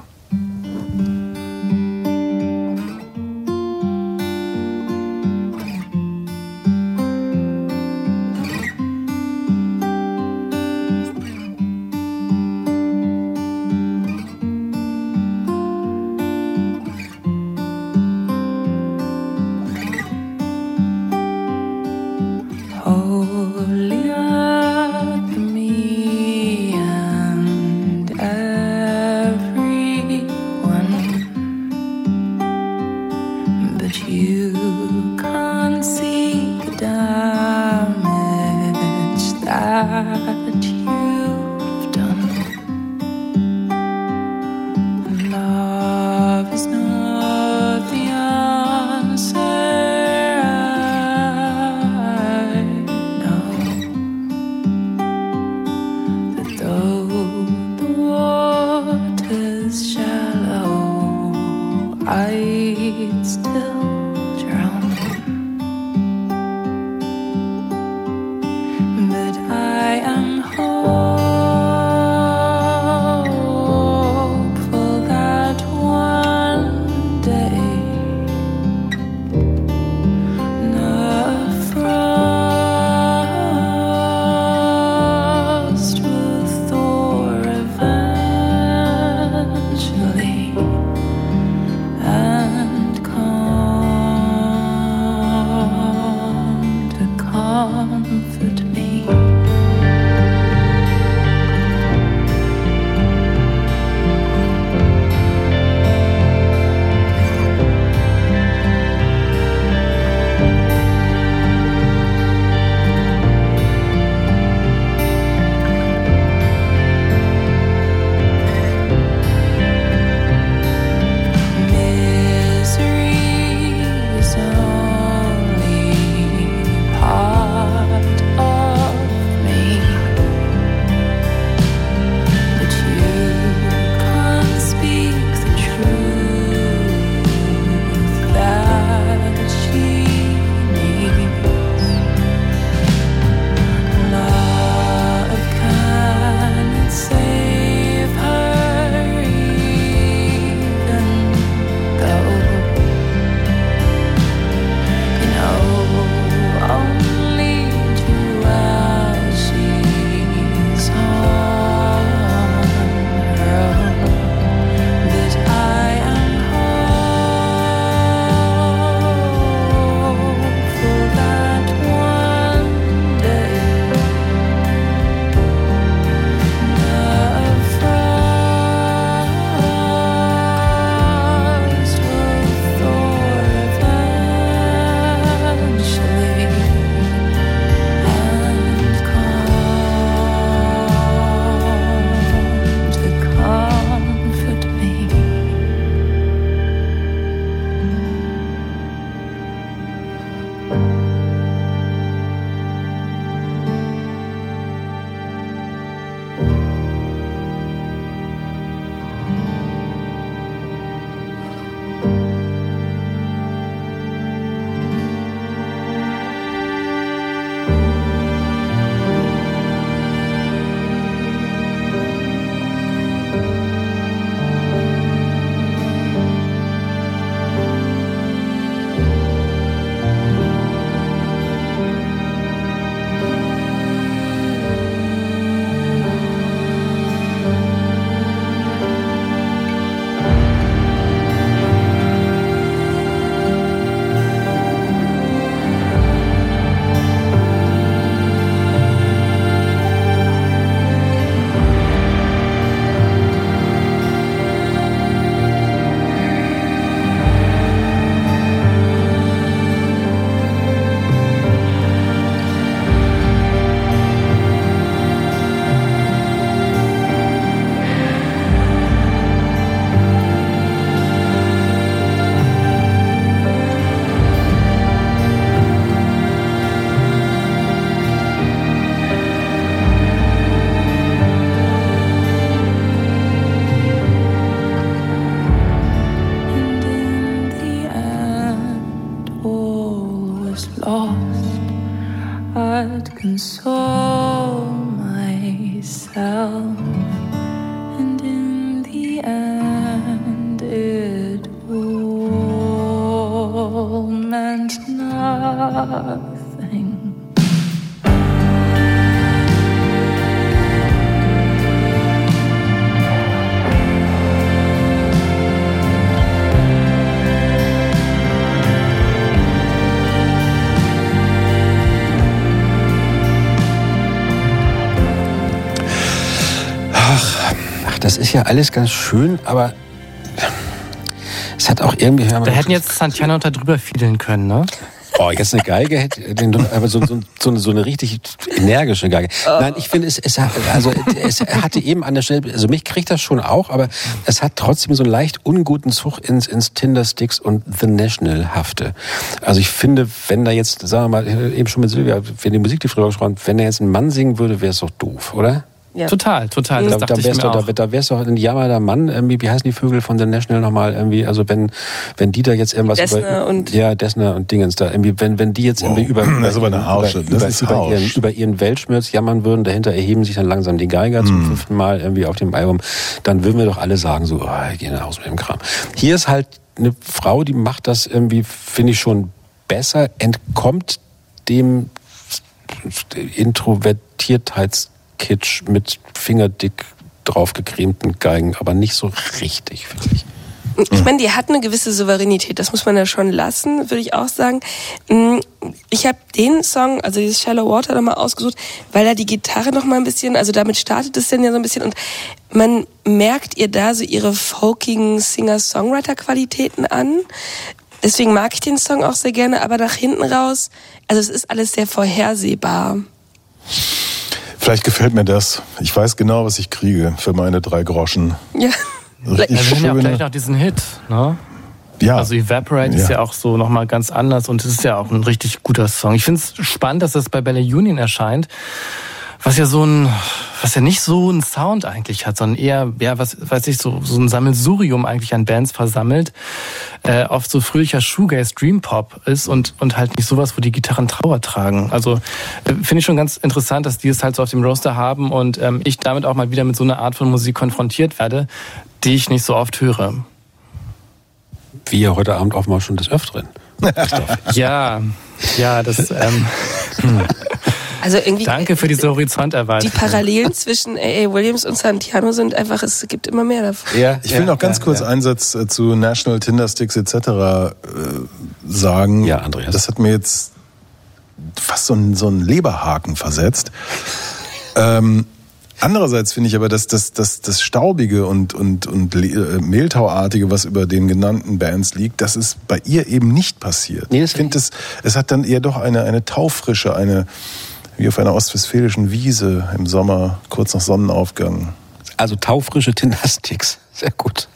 [SPEAKER 5] Ja alles ganz schön, aber es hat auch irgendwie...
[SPEAKER 4] Da hätten jetzt Santiano und da drüber fiedeln können, ne?
[SPEAKER 5] Oh, jetzt eine Geige hätte, aber so, so, so, eine, so eine richtig energische Geige. Nein, ich finde, es, es, also, es hatte eben an der Stelle, also mich kriegt das schon auch, aber es hat trotzdem so einen leicht unguten Zug ins, ins Tindersticks und The National hafte. Also ich finde, wenn da jetzt, sagen wir mal, eben schon mit Silvia, wenn die Musik die früher gesprochen, wenn da jetzt ein Mann singen würde, wäre es doch doof, oder?
[SPEAKER 3] Ja.
[SPEAKER 4] Total, total. Das
[SPEAKER 5] da,
[SPEAKER 4] dachte
[SPEAKER 5] da
[SPEAKER 4] ich
[SPEAKER 5] wär's
[SPEAKER 4] mir
[SPEAKER 5] doch,
[SPEAKER 4] auch.
[SPEAKER 5] da, da wär's doch ein jammernder Mann, irgendwie, wie heißen die Vögel von The National nochmal, irgendwie, also wenn, wenn die da jetzt irgendwas
[SPEAKER 3] Dessner
[SPEAKER 5] über,
[SPEAKER 3] und-
[SPEAKER 5] ja, Dessner und Dingens da, irgendwie, wenn, wenn die jetzt irgendwie über, [LAUGHS]
[SPEAKER 2] Das ist aber eine Hausche,
[SPEAKER 5] über,
[SPEAKER 2] das
[SPEAKER 5] über,
[SPEAKER 2] ist
[SPEAKER 5] über,
[SPEAKER 2] Hausch.
[SPEAKER 5] ihren, über ihren Weltschmerz jammern würden, dahinter erheben sich dann langsam die Geiger zum
[SPEAKER 2] Hm.
[SPEAKER 5] fünften Mal irgendwie auf dem Album, dann würden wir doch alle sagen, so, oh, ich gehe nach Hause mit dem Kram. Hier ist halt eine Frau, die macht das irgendwie, finde ich schon besser, entkommt dem Introvertiertheitskitsch mit fingerdick draufgecremten Geigen, aber nicht so richtig, finde ich.
[SPEAKER 3] Ich meine, die hat eine gewisse Souveränität, das muss man ja schon lassen, würde ich auch sagen. Mm, Ich habe den Song, also dieses Shallow Water nochmal ausgesucht, weil da die Gitarre nochmal ein bisschen, also damit startet es dann ja so ein bisschen und man merkt ihr da so ihre folkigen Singer-Songwriter-Qualitäten an. Deswegen mag ich den Song auch sehr gerne, aber nach hinten raus, also es ist alles sehr vorhersehbar.
[SPEAKER 2] Vielleicht gefällt mir das. Ich weiß genau, was ich kriege für meine drei Groschen.
[SPEAKER 3] Ja.
[SPEAKER 2] Richtig
[SPEAKER 4] Ja, wir haben ja auch gleich noch diesen Hit, ne?
[SPEAKER 2] Ja.
[SPEAKER 4] Also Evaporate ist
[SPEAKER 2] Ja.
[SPEAKER 4] ja auch so nochmal ganz anders und es ist ja auch ein richtig guter Song. Ich finde es spannend, dass das bei Bella Union erscheint, was ja so ein, was ja nicht so einen Sound eigentlich hat, sondern eher, ja, was weiß ich, so, so ein Sammelsurium eigentlich an Bands versammelt, äh, oft so fröhlicher Shoegaze, Dream Pop ist und, und halt nicht sowas, wo die Gitarren Trauer tragen. Also äh, finde ich schon ganz interessant, dass die es halt so auf dem Roster haben und ähm, ich damit auch mal wieder mit so einer Art von Musik konfrontiert werde, die ich nicht so oft höre.
[SPEAKER 5] Wie ja heute Abend auch mal schon des Öfteren. [LAUGHS]
[SPEAKER 4] Ja, ja, das. Ähm,
[SPEAKER 3] Also irgendwie
[SPEAKER 4] danke für diese
[SPEAKER 3] die
[SPEAKER 4] Horizonterweiterung.
[SPEAKER 3] Parallelen zwischen A.A. Williams und Santiano sind einfach, es gibt immer mehr davon.
[SPEAKER 5] Ja,
[SPEAKER 2] Ich will noch ganz kurz einen Satz äh, zu National Tindersticks etc. Äh, sagen.
[SPEAKER 5] Ja, Andreas.
[SPEAKER 2] Das hat mir jetzt fast so einen, so einen Leberhaken versetzt. ähm, andererseits finde ich aber, dass das, das, das Staubige und, und, und äh, Mehltauartige, was über den genannten Bands liegt, das ist bei ihr eben nicht passiert.
[SPEAKER 5] Nee, das
[SPEAKER 2] ich finde, es, es hat dann eher doch eine, eine Taufrische, eine wie auf einer ostwestfälischen Wiese im Sommer, kurz nach Sonnenaufgang.
[SPEAKER 5] Also taufrische Tindersticks. Sehr gut.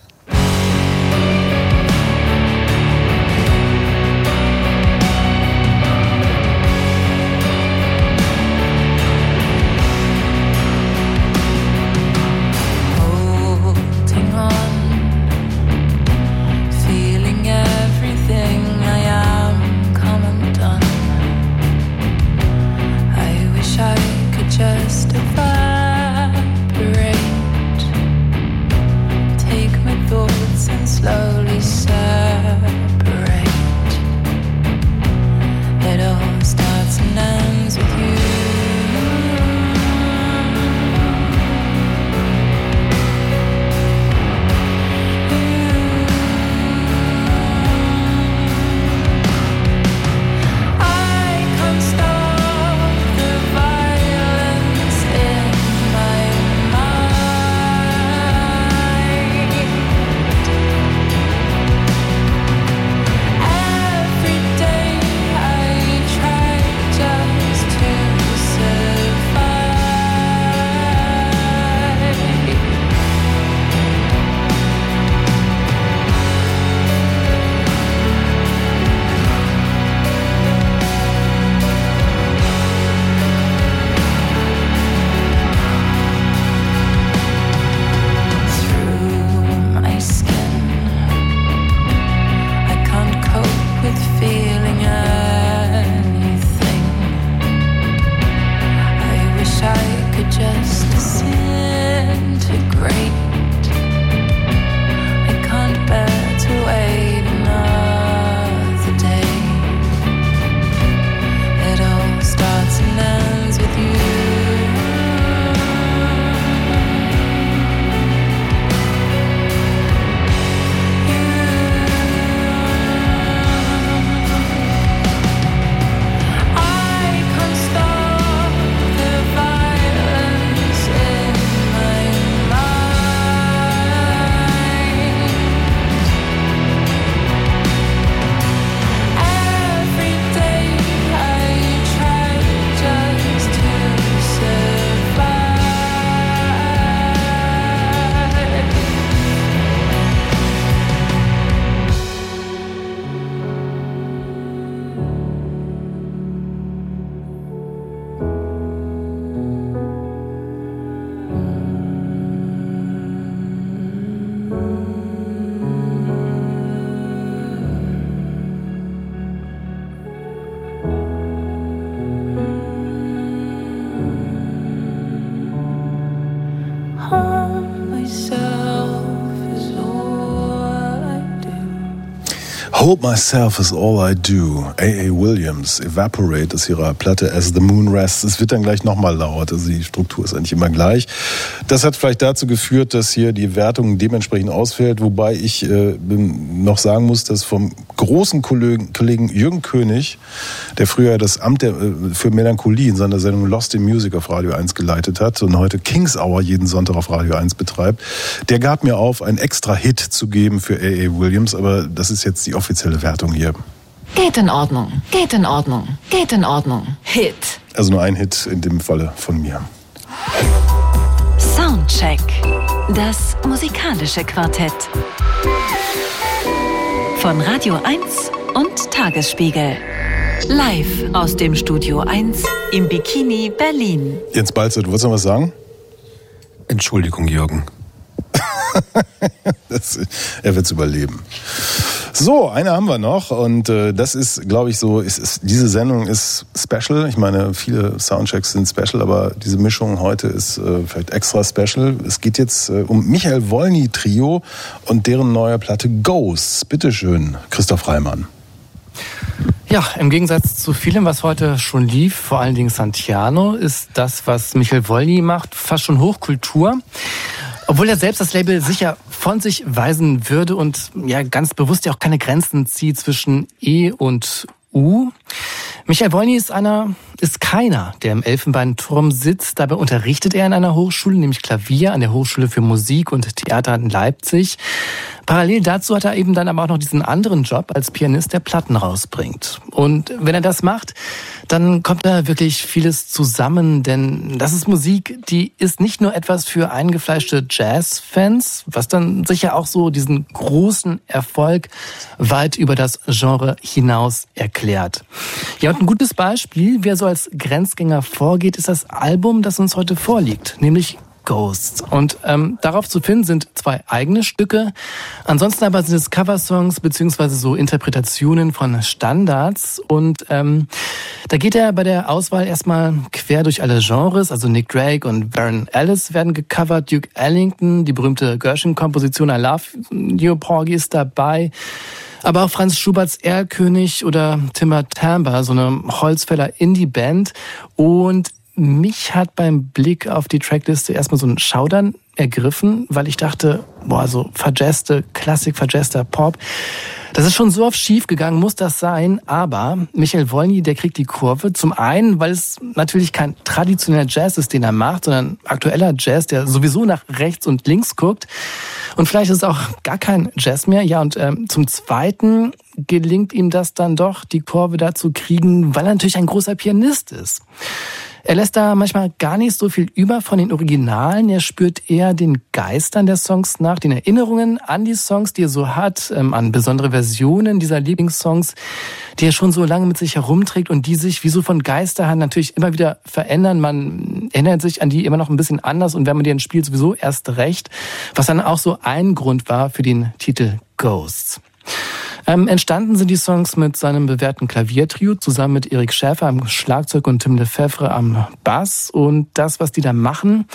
[SPEAKER 2] Hold Myself is All I Do. A.A. Williams, Evaporate ist ihrer Platte As the Moon Rests. Es wird dann gleich nochmal laut. Also die Struktur ist eigentlich immer gleich. Das hat vielleicht dazu geführt, dass hier die Wertung dementsprechend ausfällt. Wobei ich äh, noch sagen muss, dass vom großen Kollegen, Kollegen Jürgen König, der früher das Amt der, äh, für Melancholie in seiner Sendung Lost in Music auf Radio 1 geleitet hat und heute Kings Hour jeden Sonntag auf Radio 1 betreibt, der gab mir auf, einen extra Hit zu geben für A.A. Williams. Aber das ist jetzt die offizielle Wertung hier.
[SPEAKER 10] Geht in Ordnung, geht in Ordnung, geht in Ordnung. Hit.
[SPEAKER 2] Also nur ein Hit in dem Falle von mir.
[SPEAKER 1] Soundcheck. Das musikalische Quartett. Von Radio 1 und Tagesspiegel. Live aus dem Studio 1 im Bikini Berlin.
[SPEAKER 2] Jens Balzer, du wolltest noch was sagen?
[SPEAKER 5] Entschuldigung, Jürgen. [LAUGHS]
[SPEAKER 2] das, er wird es überleben. So, eine haben wir noch und äh, das ist, glaube ich, so, ist, ist, diese Sendung ist special. Ich meine, viele Soundchecks sind special, aber diese Mischung heute ist äh, vielleicht extra special. Es geht jetzt äh, um Michael Wolny Trio und deren neue Platte Ghosts. Bitteschön, Christoph Reimann.
[SPEAKER 4] Ja, im Gegensatz zu vielem, was heute schon lief, vor allen Dingen Santiano, ist das, was Michael Wolny macht, fast schon Hochkultur. Obwohl er selbst das Label sicher von sich weisen würde und ja ganz bewusst ja auch keine Grenzen zieht zwischen E und U. Michael Wolny ist einer, ist keiner, der im Elfenbeinturm sitzt. Dabei unterrichtet er in einer Hochschule, nämlich Klavier an der Hochschule für Musik und Theater in Leipzig. Parallel dazu hat er eben dann aber auch noch diesen anderen Job als Pianist, der Platten rausbringt. Und wenn er das macht, dann kommt da wirklich vieles zusammen, denn das ist Musik, die ist nicht nur etwas für eingefleischte Jazz-Fans, was dann sicher auch so diesen großen Erfolg weit über das Genre hinaus erklärt. Ja, und ein gutes Beispiel, wer so als Grenzgänger vorgeht, ist das Album, das uns heute vorliegt, nämlich Ghosts. Und ähm, darauf zu finden sind zwei eigene Stücke. Ansonsten aber sind es Coversongs beziehungsweise so Interpretationen von Standards. Und ähm, da geht er bei der Auswahl erstmal quer durch alle Genres. Also Nick Drake und Baron Ellis werden gecovert. Duke Ellington, die berühmte Gershwin-Komposition I Love You Porgy ist dabei. Aber auch Franz Schuberts Erlkönig oder Timber Timber, so eine Holzfäller Indie-Band. Und mich hat beim Blick auf die Trackliste erstmal so ein Schaudern ergriffen, weil ich dachte, boah, so verjazzte, Klassik, verjazzter Pop. Das ist schon so oft schief gegangen, muss das sein. Aber Michael Wolny, der kriegt die Kurve. Zum einen, weil es natürlich kein traditioneller Jazz ist, den er macht, sondern aktueller Jazz, der sowieso nach rechts und links guckt. Und vielleicht ist es auch gar kein Jazz mehr. Ja, und ähm, zum Zweiten gelingt ihm das dann doch, die Kurve dazu kriegen, weil er natürlich ein großer Pianist ist. Er lässt da manchmal gar nicht so viel über von den Originalen. Er spürt eher den Geistern der Songs nach, den Erinnerungen an die Songs, die er so hat, ähm, an besondere Versionen dieser Lieblingssongs, die er schon so lange mit sich herumträgt und die sich wie so von Geisterhand natürlich immer wieder verändern. Man erinnert sich an die immer noch ein bisschen anders und wenn man die dann spielt, sowieso erst recht, was dann auch so ein Grund war für den Titel Ghosts. Ähm, entstanden sind die Songs mit seinem bewährten Klaviertrio zusammen mit Erik Schäfer am Schlagzeug und Tim Lefebvre am Bass. Und das, was die da machen,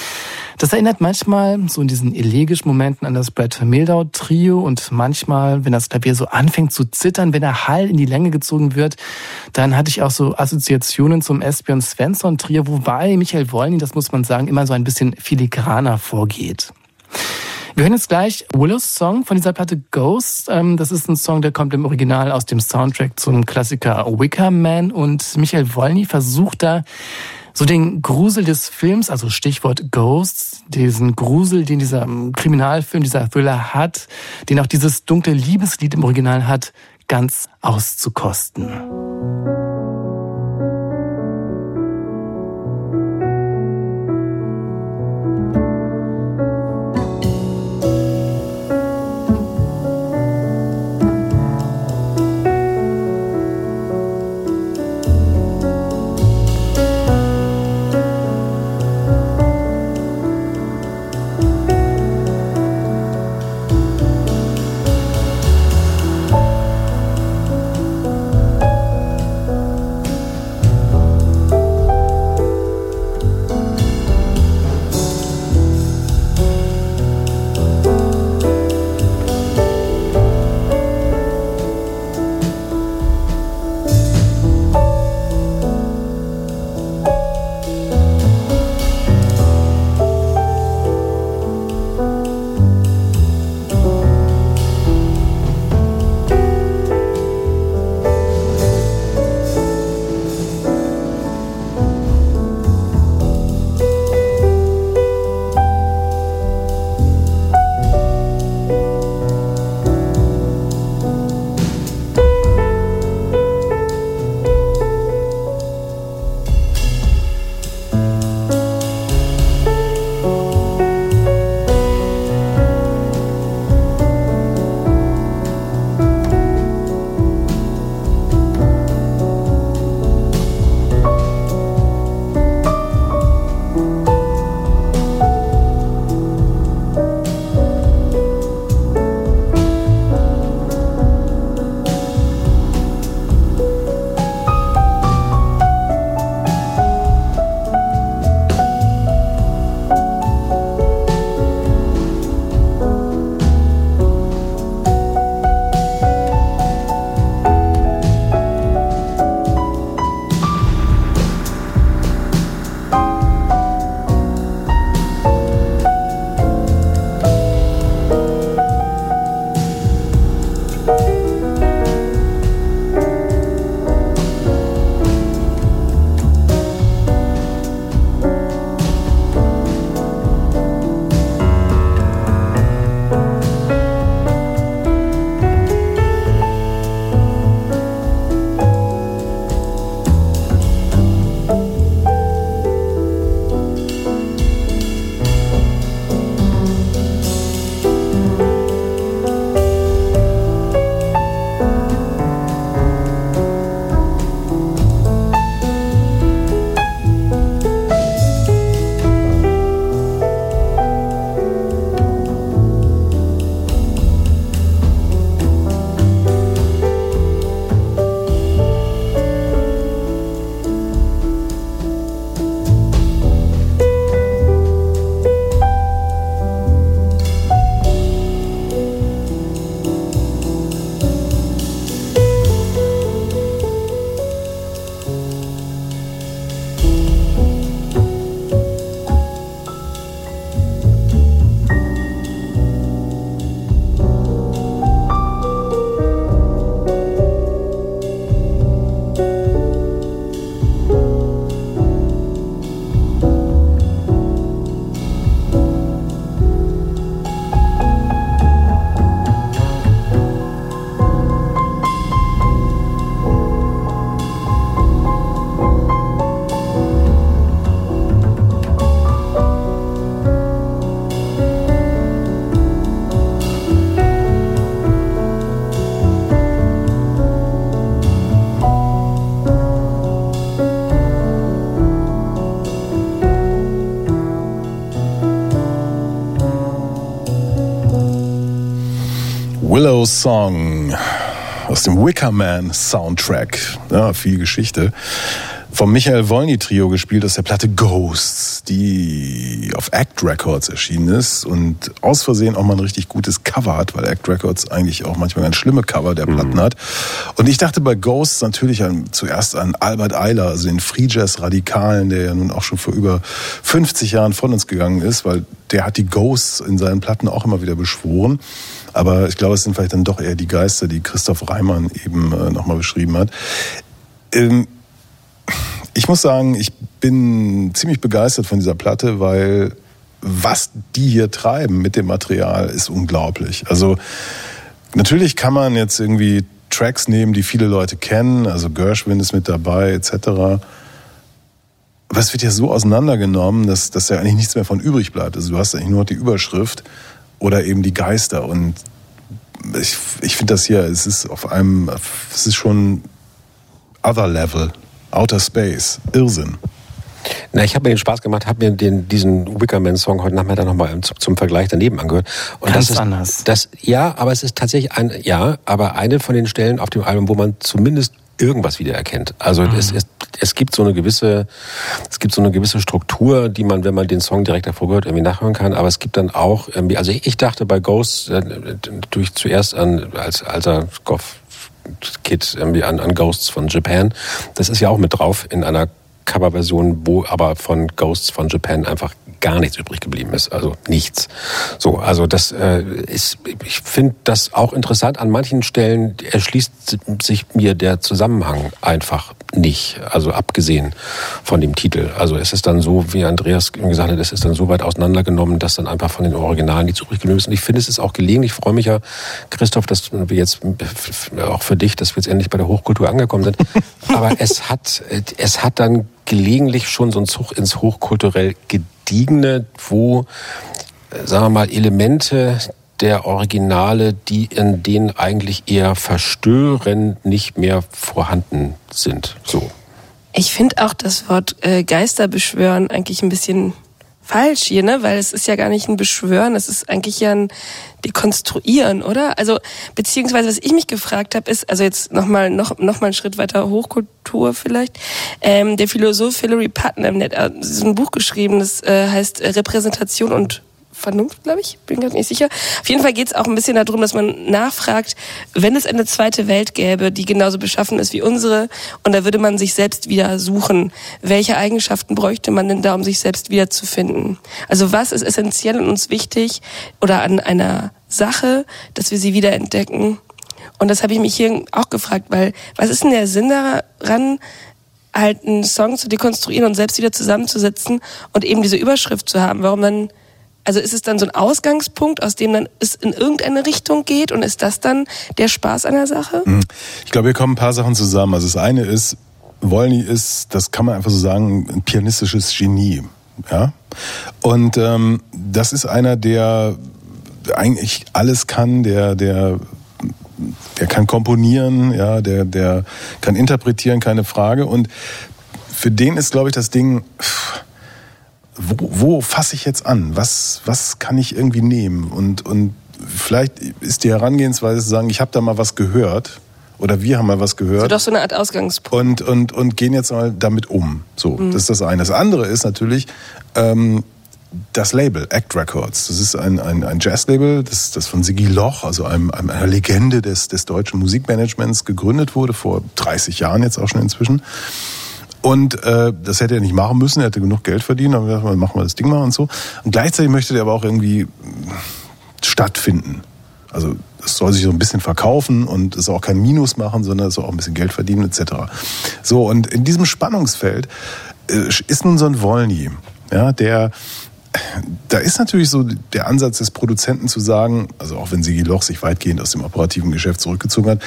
[SPEAKER 4] das erinnert manchmal so in diesen elegischen Momenten an das Brad Mildau Trio und manchmal, wenn das Klavier so anfängt zu zittern, wenn der Hall in die Länge gezogen wird, dann hatte ich auch so Assoziationen zum Espion Svensson Trio, wobei Michael Wolny, das muss man sagen, immer so ein bisschen filigraner vorgeht. Wir hören jetzt gleich Willows Song von dieser Platte Ghost. Ähm, das ist ein Song, der kommt im Original aus dem Soundtrack zum Klassiker Wicker Man und Michael Wolny versucht da so den Grusel des Films, also Stichwort Ghosts, diesen Grusel, den dieser ähm, Kriminalfilm, dieser Thriller hat, den auch dieses dunkle Liebeslied im Original hat, ganz auszukosten.
[SPEAKER 2] Song aus dem Wicker Man Soundtrack. Ja, viel Geschichte. Vom Michael Wolny Trio gespielt aus der Platte Ghosts, die auf Act Records erschienen ist und aus Versehen auch mal ein richtig gutes Cover hat, weil Act Records eigentlich auch manchmal ganz schlimme Cover der Platten hat. Und ich dachte bei Ghosts natürlich an, zuerst an Albert Eiler, also den Free Jazz Radikalen, der ja nun auch schon vor über 50 Jahren von uns gegangen ist, weil der hat die Ghosts in seinen Platten auch immer wieder beschworen. Aber ich glaube, es sind vielleicht dann doch eher die Geister, die Christoph Reimann eben äh, nochmal beschrieben hat. Ähm, ich muss sagen, ich bin ziemlich begeistert von dieser Platte, weil was die hier treiben mit dem Material ist unglaublich. Also natürlich kann man jetzt irgendwie Tracks nehmen, die viele Leute kennen, also Gershwin ist mit dabei etc. Aber es wird ja so auseinandergenommen, dass, dass ja eigentlich nichts mehr von übrig bleibt. Also du hast eigentlich nur noch die Überschrift oder eben die Geister. Und ich, ich finde das hier, es ist auf einem, es ist schon Other Level, Outer Space, Irrsinn.
[SPEAKER 5] Na, ich habe mir den Spaß gemacht, habe mir den, diesen Wickerman-Song heute Nachmittag nochmal zum, zum Vergleich daneben angehört. Und
[SPEAKER 4] Ganz
[SPEAKER 5] das ist,
[SPEAKER 4] anders.
[SPEAKER 5] Das, ja, aber es ist tatsächlich ein, ja, aber eine von den Stellen auf dem Album, wo man zumindest irgendwas wiedererkennt. Also es, es, es gibt so eine gewisse, es gibt so eine gewisse Struktur, die man, wenn man den Song direkt davor gehört, irgendwie nachhören kann. Aber es gibt dann auch, irgendwie, also ich dachte bei Ghost äh, natürlich zuerst an als alter Goff Kid irgendwie an, an Ghosts von Japan. Das ist ja auch mit drauf in einer Coverversion, wo aber von Ghosts von Japan einfach gar nichts übrig geblieben ist. Also nichts. So, also das äh, ist, ich finde das auch interessant. An manchen Stellen erschließt sich mir der Zusammenhang einfach nicht. Also abgesehen von dem Titel. Also es ist dann so, wie Andreas gesagt hat, es ist dann so weit auseinandergenommen, dass dann einfach von den Originalen nichts übrig geblieben ist. Und ich finde, es ist auch gelegen. Ich freue mich ja, Christoph, dass wir jetzt auch für dich, dass wir jetzt endlich bei der Hochkultur angekommen sind. [LAUGHS] Aber es hat, es hat dann gelegentlich schon so ein Zug ins hochkulturell gediegene, wo, sagen wir mal, Elemente der Originale, die in denen eigentlich eher verstören, nicht mehr vorhanden sind. So.
[SPEAKER 3] Ich finde auch das Wort äh, Geister beschwören eigentlich ein bisschen falsch hier, ne? Weil es ist ja gar nicht ein Beschwören, es ist eigentlich ja ein Dekonstruieren, oder? Also beziehungsweise was ich mich gefragt habe, ist also jetzt noch mal noch noch mal einen Schritt weiter Hochkultur vielleicht. Ähm, der Philosoph Hilary Putnam hat so ein Buch geschrieben, das äh, heißt äh, Repräsentation und Vernunft, glaube ich, bin gerade nicht sicher. Auf jeden Fall geht es auch ein bisschen darum, dass man nachfragt, wenn es eine zweite Welt gäbe, die genauso beschaffen ist wie unsere, und da würde man sich selbst wieder suchen, welche Eigenschaften bräuchte man denn da, um sich selbst wiederzufinden? Also was ist essentiell und uns wichtig oder an einer Sache, dass wir sie wiederentdecken? Und das habe ich mich hier auch gefragt, weil was ist denn der Sinn daran, halt einen Song zu dekonstruieren und selbst wieder zusammenzusetzen und eben diese Überschrift zu haben? Warum dann also ist es dann so ein Ausgangspunkt, aus dem dann es in irgendeine Richtung geht und ist das dann der Spaß an der Sache?
[SPEAKER 2] Ich glaube, hier kommen ein paar Sachen zusammen. Also das eine ist, Wolny ist, das kann man einfach so sagen, ein pianistisches Genie. Ja? Und ähm, das ist einer, der eigentlich alles kann, der, der, der kann komponieren, ja, der, der kann interpretieren, keine Frage. Und für den ist, glaube ich, das Ding, pff, wo, wo fasse ich jetzt an? Was, was kann ich irgendwie nehmen? Und, und vielleicht ist die Herangehensweise zu sagen, ich habe da mal was gehört oder wir haben mal was
[SPEAKER 3] So
[SPEAKER 2] gehört
[SPEAKER 3] doch so eine Art Ausgangspunkt.
[SPEAKER 2] und, und, und gehen jetzt mal damit um. So,
[SPEAKER 3] Mhm.
[SPEAKER 2] das ist das eine. Das andere ist natürlich ähm, das Label, Act Records. Das ist ein, ein, ein Jazz-Label, das, das von Sigi Loch, also einem, einer Legende des, des deutschen Musikmanagements, gegründet wurde, vor 30 Jahren jetzt auch schon inzwischen. Und äh, das hätte er nicht machen müssen, er hätte genug Geld verdient, aber wir machen wir das Ding mal und so. Und gleichzeitig möchte der aber auch irgendwie mh, stattfinden. Also es soll sich so ein bisschen verkaufen und es soll auch kein Minus machen, sondern es soll auch ein bisschen Geld verdienen etc. So, und in diesem Spannungsfeld äh, ist nun so ein Wolny, ja, der da ist natürlich so der Ansatz des Produzenten zu sagen, also auch wenn Sigi Loch sich weitgehend aus dem operativen Geschäft zurückgezogen hat,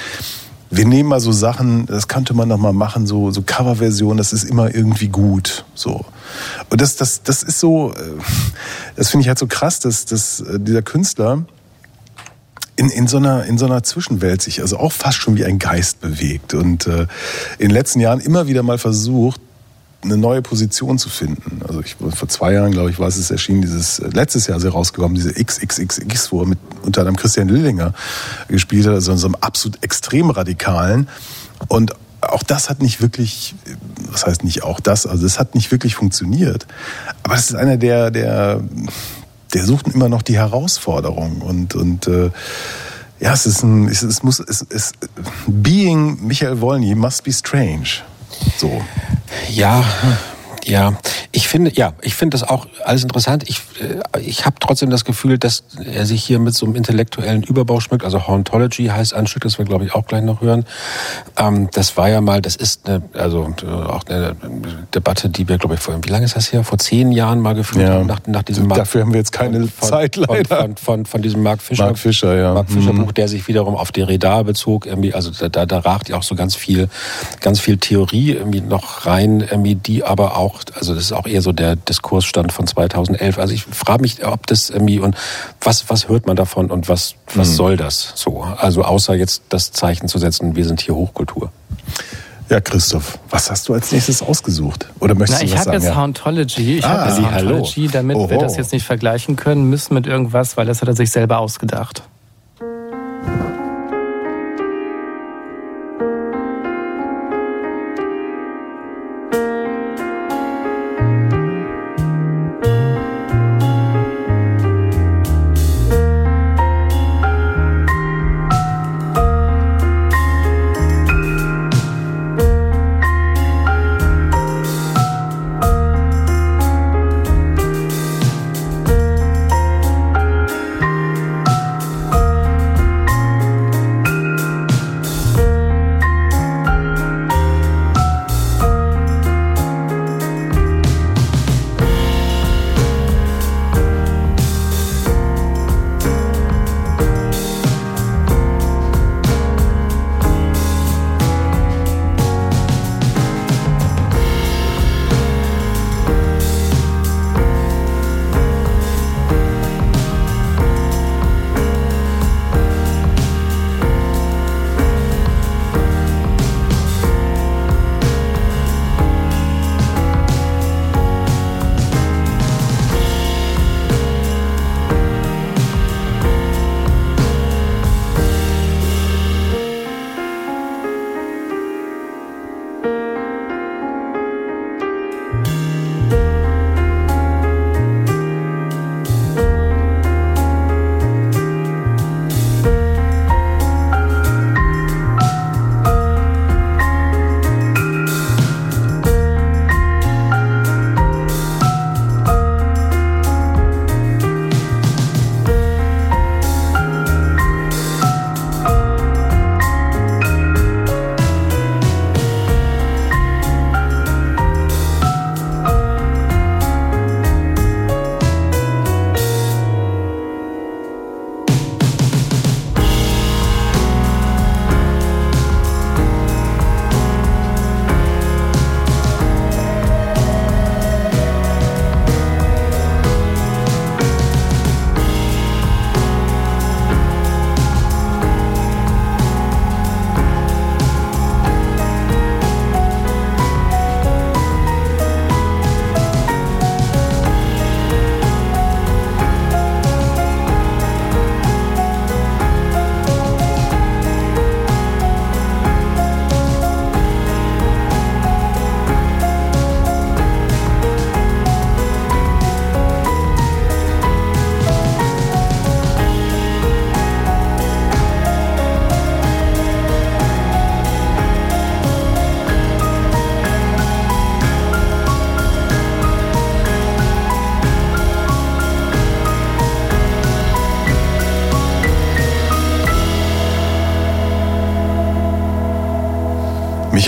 [SPEAKER 2] wir nehmen mal so Sachen, das könnte man noch mal machen, so, so Coverversion, das ist immer irgendwie gut, so. Und das, das, das ist so, äh, das finde ich halt so krass, dass, dass äh, dieser Künstler in, in, so einer, in so einer Zwischenwelt sich also auch fast schon wie ein Geist bewegt und äh, in den letzten Jahren immer wieder mal versucht, eine neue Position zu finden. Also ich vor zwei Jahren, glaube ich, war es erschienen, dieses äh, letztes Jahr ist er rausgekommen, diese XXXX, wo er mit unter anderem Christian Lillinger gespielt hat, also in so einem absolut extrem radikalen. Und auch das hat nicht wirklich, was heißt nicht auch das, also es hat nicht wirklich funktioniert. Aber es ist einer der, der, der sucht immer noch die Herausforderung und und äh, ja, es ist ein, es, es muss, es, es, being Michael Wolny must be strange. So.
[SPEAKER 5] Ja, ja. Ich finde, ja, ich finde das auch alles interessant. Ich, äh, ich habe trotzdem das Gefühl, dass er sich hier mit so einem intellektuellen Überbau schmückt. Also Hauntology heißt ein Stück, das wir glaube ich auch gleich noch hören. Ähm, das war ja mal, das ist eine, also äh, auch eine Debatte, die wir glaube ich vor, wie lange ist das her? Vor zehn Jahren mal geführt
[SPEAKER 2] Ja.
[SPEAKER 5] haben nach, nach diesem Mark-
[SPEAKER 2] Dafür haben wir jetzt keine
[SPEAKER 5] von,
[SPEAKER 2] Zeit
[SPEAKER 5] von,
[SPEAKER 2] leider.
[SPEAKER 5] Von, von, von diesem Mark Fischer.
[SPEAKER 2] Mark Fischer, ja.
[SPEAKER 5] Mark Fischer
[SPEAKER 2] Mhm.
[SPEAKER 5] Buch, der sich wiederum auf Derrida bezog. Irgendwie, also da, da, da ragt ja auch so ganz viel, ganz viel Theorie irgendwie noch rein, irgendwie, die aber auch, also das ist auch eher so der Diskursstand von 2011. Also ich frage mich, ob das irgendwie und was, was hört man davon und was, was
[SPEAKER 2] Mhm.
[SPEAKER 5] soll das so? Also außer jetzt das Zeichen zu setzen, wir sind hier Hochkultur.
[SPEAKER 2] Ja, Christoph, was hast du als nächstes ausgesucht? Oder möchtest
[SPEAKER 4] Na,
[SPEAKER 2] du
[SPEAKER 4] ich
[SPEAKER 2] was
[SPEAKER 4] habe
[SPEAKER 2] sagen?
[SPEAKER 4] jetzt
[SPEAKER 2] ja?
[SPEAKER 4] Hauntology. Ich
[SPEAKER 2] Ah,
[SPEAKER 4] habe jetzt. Hauntology, damit wir
[SPEAKER 2] Oho.
[SPEAKER 4] das jetzt nicht vergleichen können, müssen mit irgendwas, weil das hat er sich selber ausgedacht.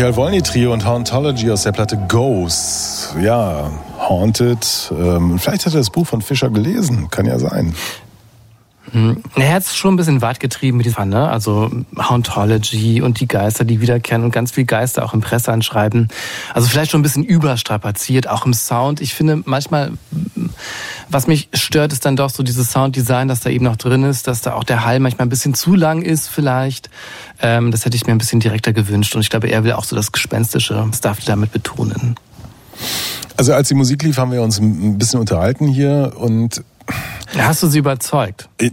[SPEAKER 2] Michael Wolny Trio und Hauntology aus der Platte Ghosts. Ja, Haunted. Ähm, vielleicht hat er das Buch von Fischer gelesen. Kann ja sein.
[SPEAKER 4] Hat es schon ein bisschen weit getrieben mit diesem, ne? Also Hauntology und die Geister, die wiederkehren und ganz viel Geister auch im Presseanschreiben. Also vielleicht schon ein bisschen überstrapaziert, auch im Sound. Ich finde manchmal, was mich stört, ist dann doch so dieses Sounddesign, das da eben noch drin ist, dass da auch der Hall manchmal ein bisschen zu lang ist vielleicht. Ähm, das hätte ich mir ein bisschen direkter gewünscht und ich glaube, er will auch so das Gespenstische Stuff damit betonen.
[SPEAKER 2] Also als die Musik lief, haben wir uns ein bisschen unterhalten hier und
[SPEAKER 4] Hast du sie überzeugt?
[SPEAKER 2] ich,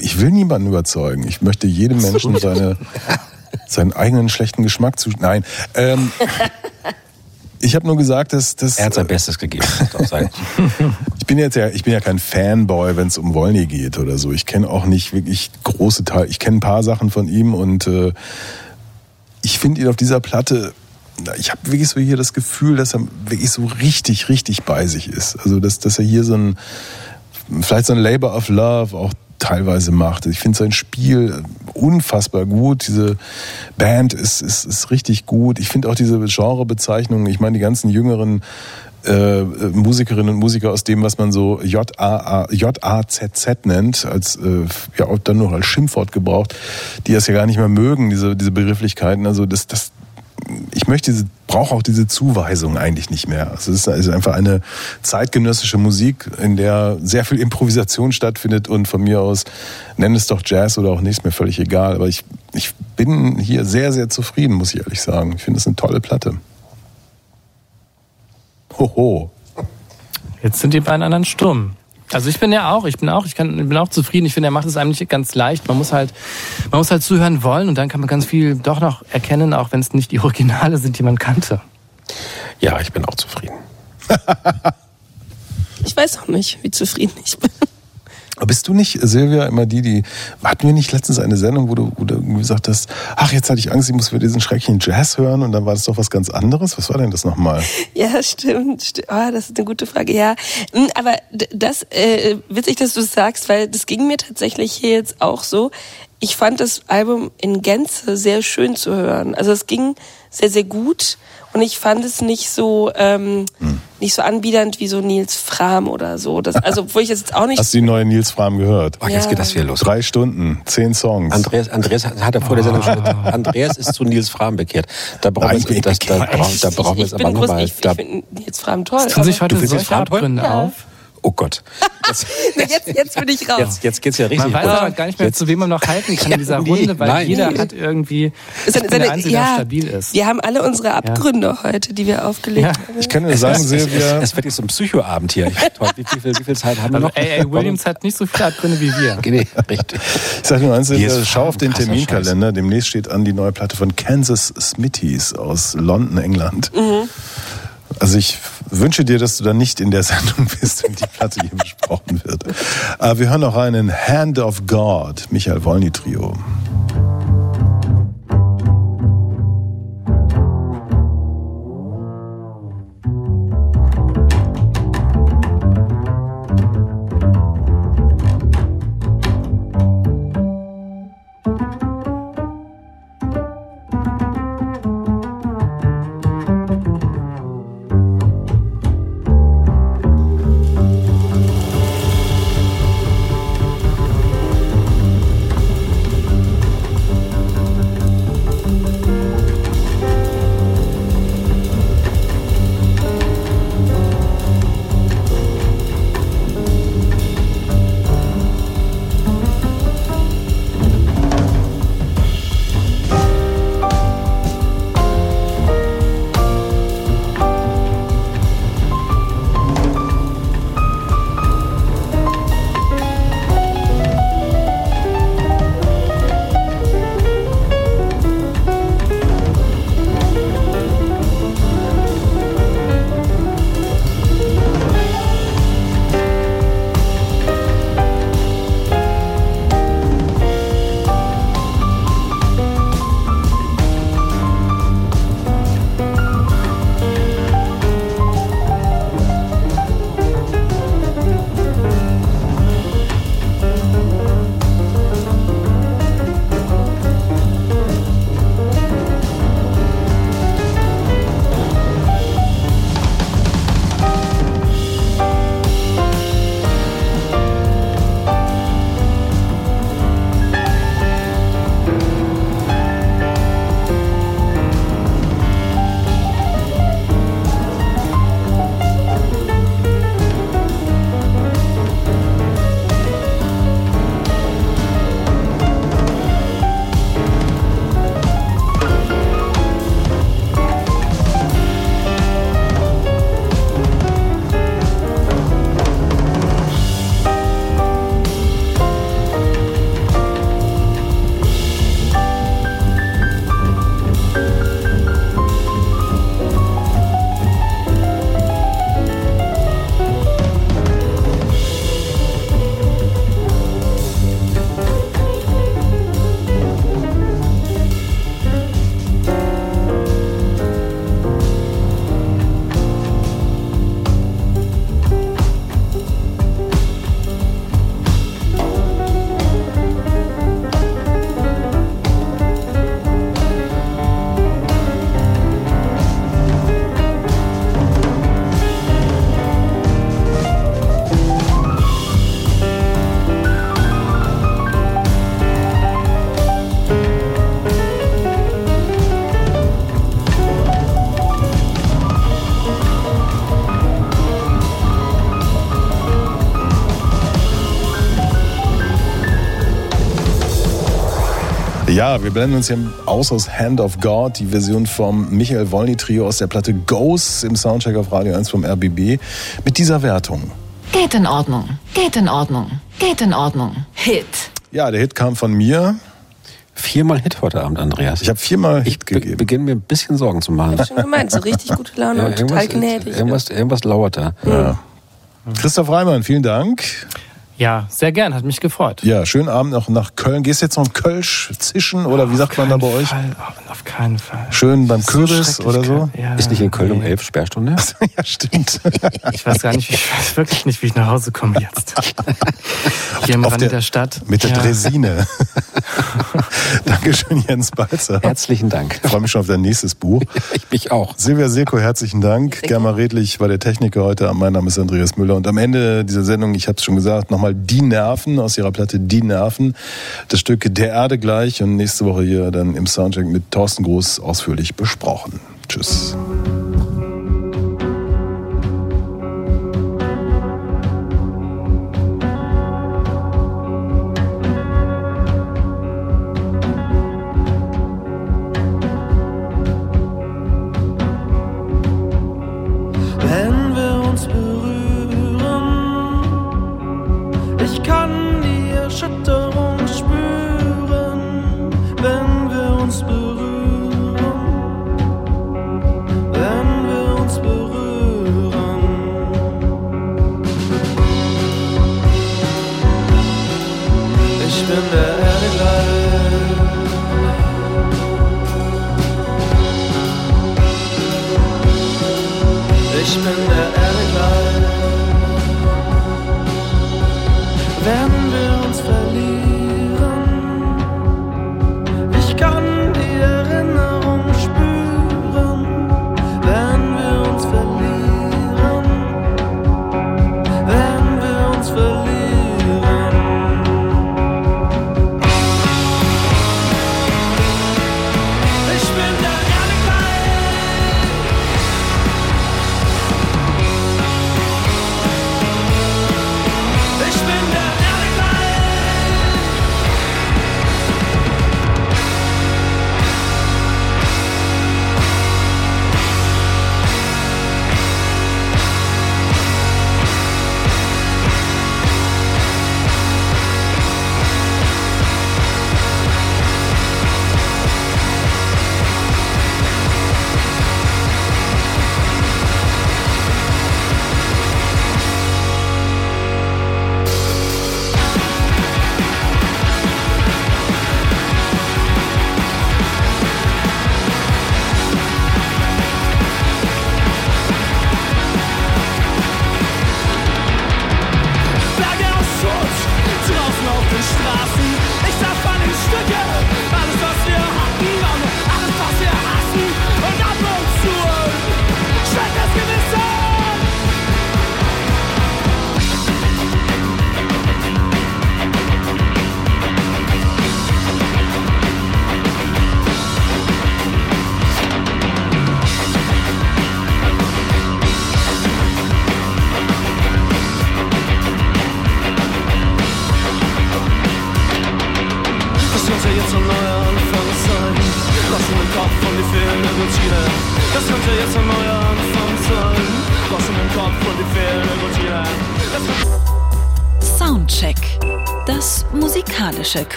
[SPEAKER 2] ich, will niemanden überzeugen. Ich möchte jedem Menschen seine, seinen eigenen schlechten Geschmack zu. Nein. Ähm, [LAUGHS] ich habe nur gesagt, dass, dass
[SPEAKER 5] Er hat sein Bestes gegeben. muss auch sein. [LAUGHS]
[SPEAKER 2] ich bin jetzt ja, ich bin ja kein Fanboy, wenn es um Wolny geht oder so. Ich kenne auch nicht wirklich große Teile. Ich kenne ein paar Sachen von ihm und äh, ich finde ihn auf dieser Platte. Ich habe wirklich so hier das Gefühl, dass er wirklich so richtig, richtig bei sich ist. Also dass, dass er hier so ein vielleicht so ein Labor of Love auch teilweise macht. Ich finde sein Spiel unfassbar gut. Diese Band ist, ist, ist richtig gut. Ich finde auch diese Genrebezeichnungen, ich meine die ganzen jüngeren äh, Musikerinnen und Musiker aus dem, was man so J-A-Z-Z nennt, als äh, ja dann noch als Schimpfwort gebraucht, die das ja gar nicht mehr mögen, diese, diese Begrifflichkeiten. Also das, das ich möchte diese, brauche auch diese Zuweisung eigentlich nicht mehr. Es ist also einfach eine zeitgenössische Musik, in der sehr viel Improvisation stattfindet und von mir aus nenn es doch Jazz oder auch nicht, ist mir völlig egal. Aber ich, ich bin hier sehr, sehr zufrieden, muss ich ehrlich sagen. Ich finde es eine tolle Platte. Hoho.
[SPEAKER 4] Jetzt sind die beiden anderen stumm. Also ich bin ja auch, ich bin auch, ich kann, bin auch zufrieden. Ich finde, er macht es eigentlich ganz leicht. Man muss halt, man muss halt zuhören wollen und dann kann man ganz viel doch noch erkennen, auch wenn es nicht die Originale sind, die man kannte.
[SPEAKER 5] Ja, ich bin auch zufrieden. [LAUGHS]
[SPEAKER 3] Ich weiß auch nicht, wie zufrieden ich bin.
[SPEAKER 2] Bist du nicht, Silvia, immer die, die. Hatten wir nicht letztens eine Sendung, wo du, wo du irgendwie gesagt hast, ach, jetzt hatte ich Angst, ich muss wieder diesen schrecklichen Jazz hören und dann war das doch was ganz anderes? Was war denn das nochmal?
[SPEAKER 3] Ja, stimmt. sti- Oh, das ist eine gute Frage. Ja, Mm, aber das äh, witzig, dass du es sagst, weil das ging mir tatsächlich hier jetzt auch so. Ich fand das Album in Gänze sehr schön zu hören. Also es ging sehr, sehr gut und ich fand es nicht so ähm, nicht so anbiedernd wie so Nils Fram oder so. Das, also obwohl ich jetzt auch nicht
[SPEAKER 2] Hast du die neue Nils Fram gehört?
[SPEAKER 5] Oh, jetzt
[SPEAKER 3] Ja.
[SPEAKER 5] geht das wieder los.
[SPEAKER 2] Drei Stunden, zehn Songs.
[SPEAKER 5] Andreas, Andreas hat er vor der Sendung schon gesagt, Andreas ist zu Nils Fram bekehrt. Da brauchen wir das, da, brauchen, da brauchen wir
[SPEAKER 3] bin
[SPEAKER 5] aber nochmal.
[SPEAKER 3] ich, ich finde Nils Fram toll.
[SPEAKER 4] Es tun sich heute
[SPEAKER 5] findest
[SPEAKER 4] solche? Abgründe
[SPEAKER 3] Ja.
[SPEAKER 5] Oh Gott. Jetzt, [LAUGHS]
[SPEAKER 3] jetzt, jetzt bin ich raus.
[SPEAKER 5] jetzt, jetzt geht's ja richtig.
[SPEAKER 4] Man weiß aber gar nicht mehr,
[SPEAKER 5] Jetzt-
[SPEAKER 4] zu wem man noch halten kann in dieser Runde, weil
[SPEAKER 5] nein.
[SPEAKER 4] jeder hat irgendwie,
[SPEAKER 3] seine-
[SPEAKER 4] Einzige, der
[SPEAKER 3] ja,
[SPEAKER 4] stabil ist.
[SPEAKER 3] Wir haben alle unsere Abgründe heute, die wir aufgelegt
[SPEAKER 4] Ja.
[SPEAKER 3] haben.
[SPEAKER 2] Ich kann dir sagen,
[SPEAKER 5] es, es,
[SPEAKER 2] Silvia,
[SPEAKER 5] es wird jetzt so ein Psychoabend hier. Toll, wie, wie, viel, wie viel Zeit haben wir
[SPEAKER 4] Also
[SPEAKER 5] noch?
[SPEAKER 4] A.A. Williams hat nicht so viele Abgründe wie wir. [LAUGHS]
[SPEAKER 5] Nee, richtig.
[SPEAKER 2] ich sag nur eins, Silvia,
[SPEAKER 5] ist
[SPEAKER 2] schau auf den Terminkalender. Demnächst steht an die neue Platte von Kansas Smithies aus London, England. Also ich wünsche dir, dass du dann nicht in der Sendung [LAUGHS] bist, wenn die Platte hier besprochen wird. Aber wir hören noch einen Hand of God, Michael Wolny Trio.
[SPEAKER 6] Ja, wir blenden uns hier aus aus Hand of God, die Version vom Michael Wolny Trio aus der Platte Ghosts im Soundcheck auf Radio 1 vom RBB mit dieser Wertung.
[SPEAKER 1] Geht in Ordnung. Geht in Ordnung. Geht in Ordnung. Hit.
[SPEAKER 6] Ja, der Hit kam von mir.
[SPEAKER 5] Viermal Hit heute Abend, Andreas.
[SPEAKER 6] Ich habe viermal
[SPEAKER 5] Ich be beginne mir ein bisschen Sorgen zu machen.
[SPEAKER 3] Ich schon gemeint, so richtig gute Laune und total gnädig.
[SPEAKER 5] irgendwas, irgendwas lauert da.
[SPEAKER 6] Ja. Christoph Reimann, vielen Dank.
[SPEAKER 4] Ja, sehr gern, hat mich gefreut.
[SPEAKER 6] Ja, schönen Abend noch nach Köln. Gehst du jetzt noch ein Kölsch zischen oder wie sagt man da bei euch?
[SPEAKER 4] Fall, auf keinen Fall.
[SPEAKER 6] Schön beim
[SPEAKER 4] So
[SPEAKER 6] Kürbis
[SPEAKER 4] schrecklich
[SPEAKER 6] oder so?
[SPEAKER 5] Ist nicht in Köln um elf Sperrstunde? [LAUGHS]
[SPEAKER 6] ja, stimmt.
[SPEAKER 4] Ich weiß gar nicht, wie, ich weiß wirklich nicht, wie ich nach Hause komme jetzt. Hier am
[SPEAKER 6] Auf
[SPEAKER 4] Rande
[SPEAKER 6] der-
[SPEAKER 4] der, Stadt.
[SPEAKER 6] Mit der
[SPEAKER 4] ja.
[SPEAKER 6] Dresine. [LAUGHS] Dankeschön, Jens Balzer.
[SPEAKER 5] Herzlichen Dank.
[SPEAKER 6] Ich freue mich schon auf dein nächstes Buch. [LAUGHS]
[SPEAKER 5] Ich mich auch.
[SPEAKER 6] Silvia Seko, herzlichen Dank. Germa Redlich war der Techniker heute. Mein Name ist Andreas Müller. Und am Ende dieser Sendung, ich habe es schon gesagt, nochmal Die Nerven aus ihrer Platte Die Nerven. Das Stück Der Erde gleich und nächste Woche hier dann im Soundcheck mit Thorsten Groß ausführlich besprochen. Tschüss.